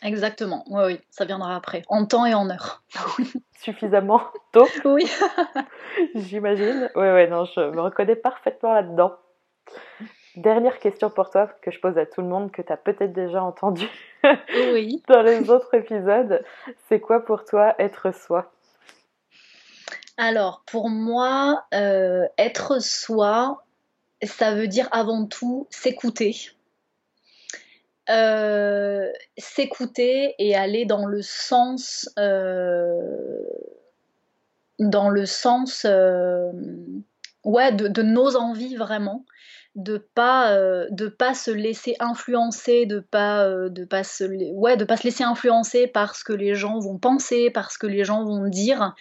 Exactement, oui, oui, ça viendra après, en temps et en heure. Suffisamment tôt Oui. J'imagine. Oui, oui, non, je me reconnais parfaitement là-dedans. Dernière question pour toi que je pose à tout le monde, que tu as peut-être déjà entendu oui. dans les autres épisodes. C'est quoi pour toi être soi? Alors, pour moi, euh, être soi, ça veut dire avant tout s'écouter. Euh, s'écouter et aller dans le sens euh, dans le sens ouais de, de, nos envies vraiment de pas euh, de pas se laisser influencer de pas euh, de pas se ouais de pas se laisser influencer par ce que les gens vont penser par ce que les gens vont dire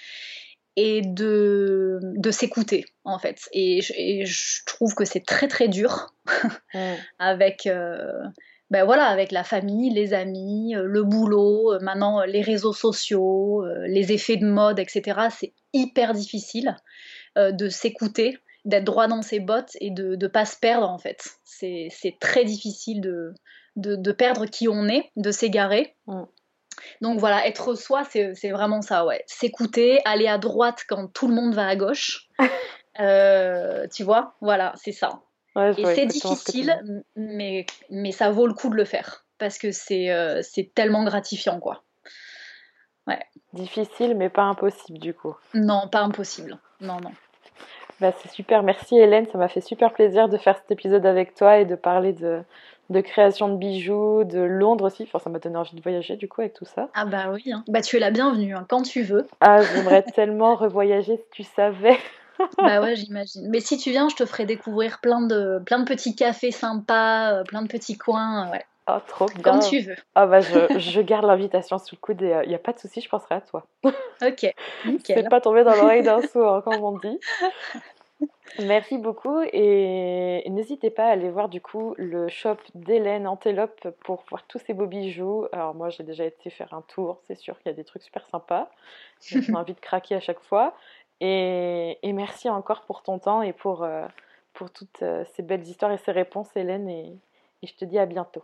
et de, de s'écouter en fait. Et, je trouve que c'est très très dur avec euh, ben voilà avec la famille les amis le boulot maintenant les réseaux sociaux les effets de mode etc c'est hyper difficile de s'écouter d'être droit dans ses bottes et de ne pas se perdre en fait. C'est très difficile de, de, perdre qui on est, de s'égarer. Mm. Donc voilà, être soi, c'est vraiment ça, ouais. S'écouter, aller à droite quand tout le monde va à gauche. Euh, tu vois, voilà, c'est ça. et c'est difficile, mais, mais ça vaut le coup de le faire. Parce que c'est euh, c'est tellement gratifiant, quoi. Ouais. Difficile, mais pas impossible, du coup. Non, pas impossible. Non, non. Bah, c'est super, merci Hélène, ça m'a fait super plaisir de faire cet épisode avec toi et de parler de, de création de bijoux, de Londres aussi. Enfin, ça m'a donné envie de voyager du coup avec tout ça. Ah bah oui, hein. bah tu es la bienvenue hein, quand tu veux. Ah, j'aimerais tellement revoyager si tu savais. bah ouais, j'imagine. Mais si tu viens, je te ferai découvrir plein de, plein de petits cafés sympas, euh, plein de petits coins. Ouais. Oh, trop bien. Comme tu veux. Ah bah je, je garde l'invitation sous le coude et il euh, n'y a pas de souci, je penserai à toi. Ok, nickel. C'est pas tombé dans l'oreille d'un sourd, comme on dit. Merci beaucoup et n'hésitez pas à aller voir du coup le shop d'Hélène Antelope pour voir tous ces beaux bijoux. Alors moi j'ai déjà été faire un tour, c'est sûr qu'il y a des trucs super sympas. J'ai envie de craquer à chaque fois. Et, et, merci encore pour ton temps et pour, euh, pour toutes euh, ces belles histoires et ces réponses Hélène et, et je te dis à bientôt.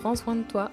prends soin de toi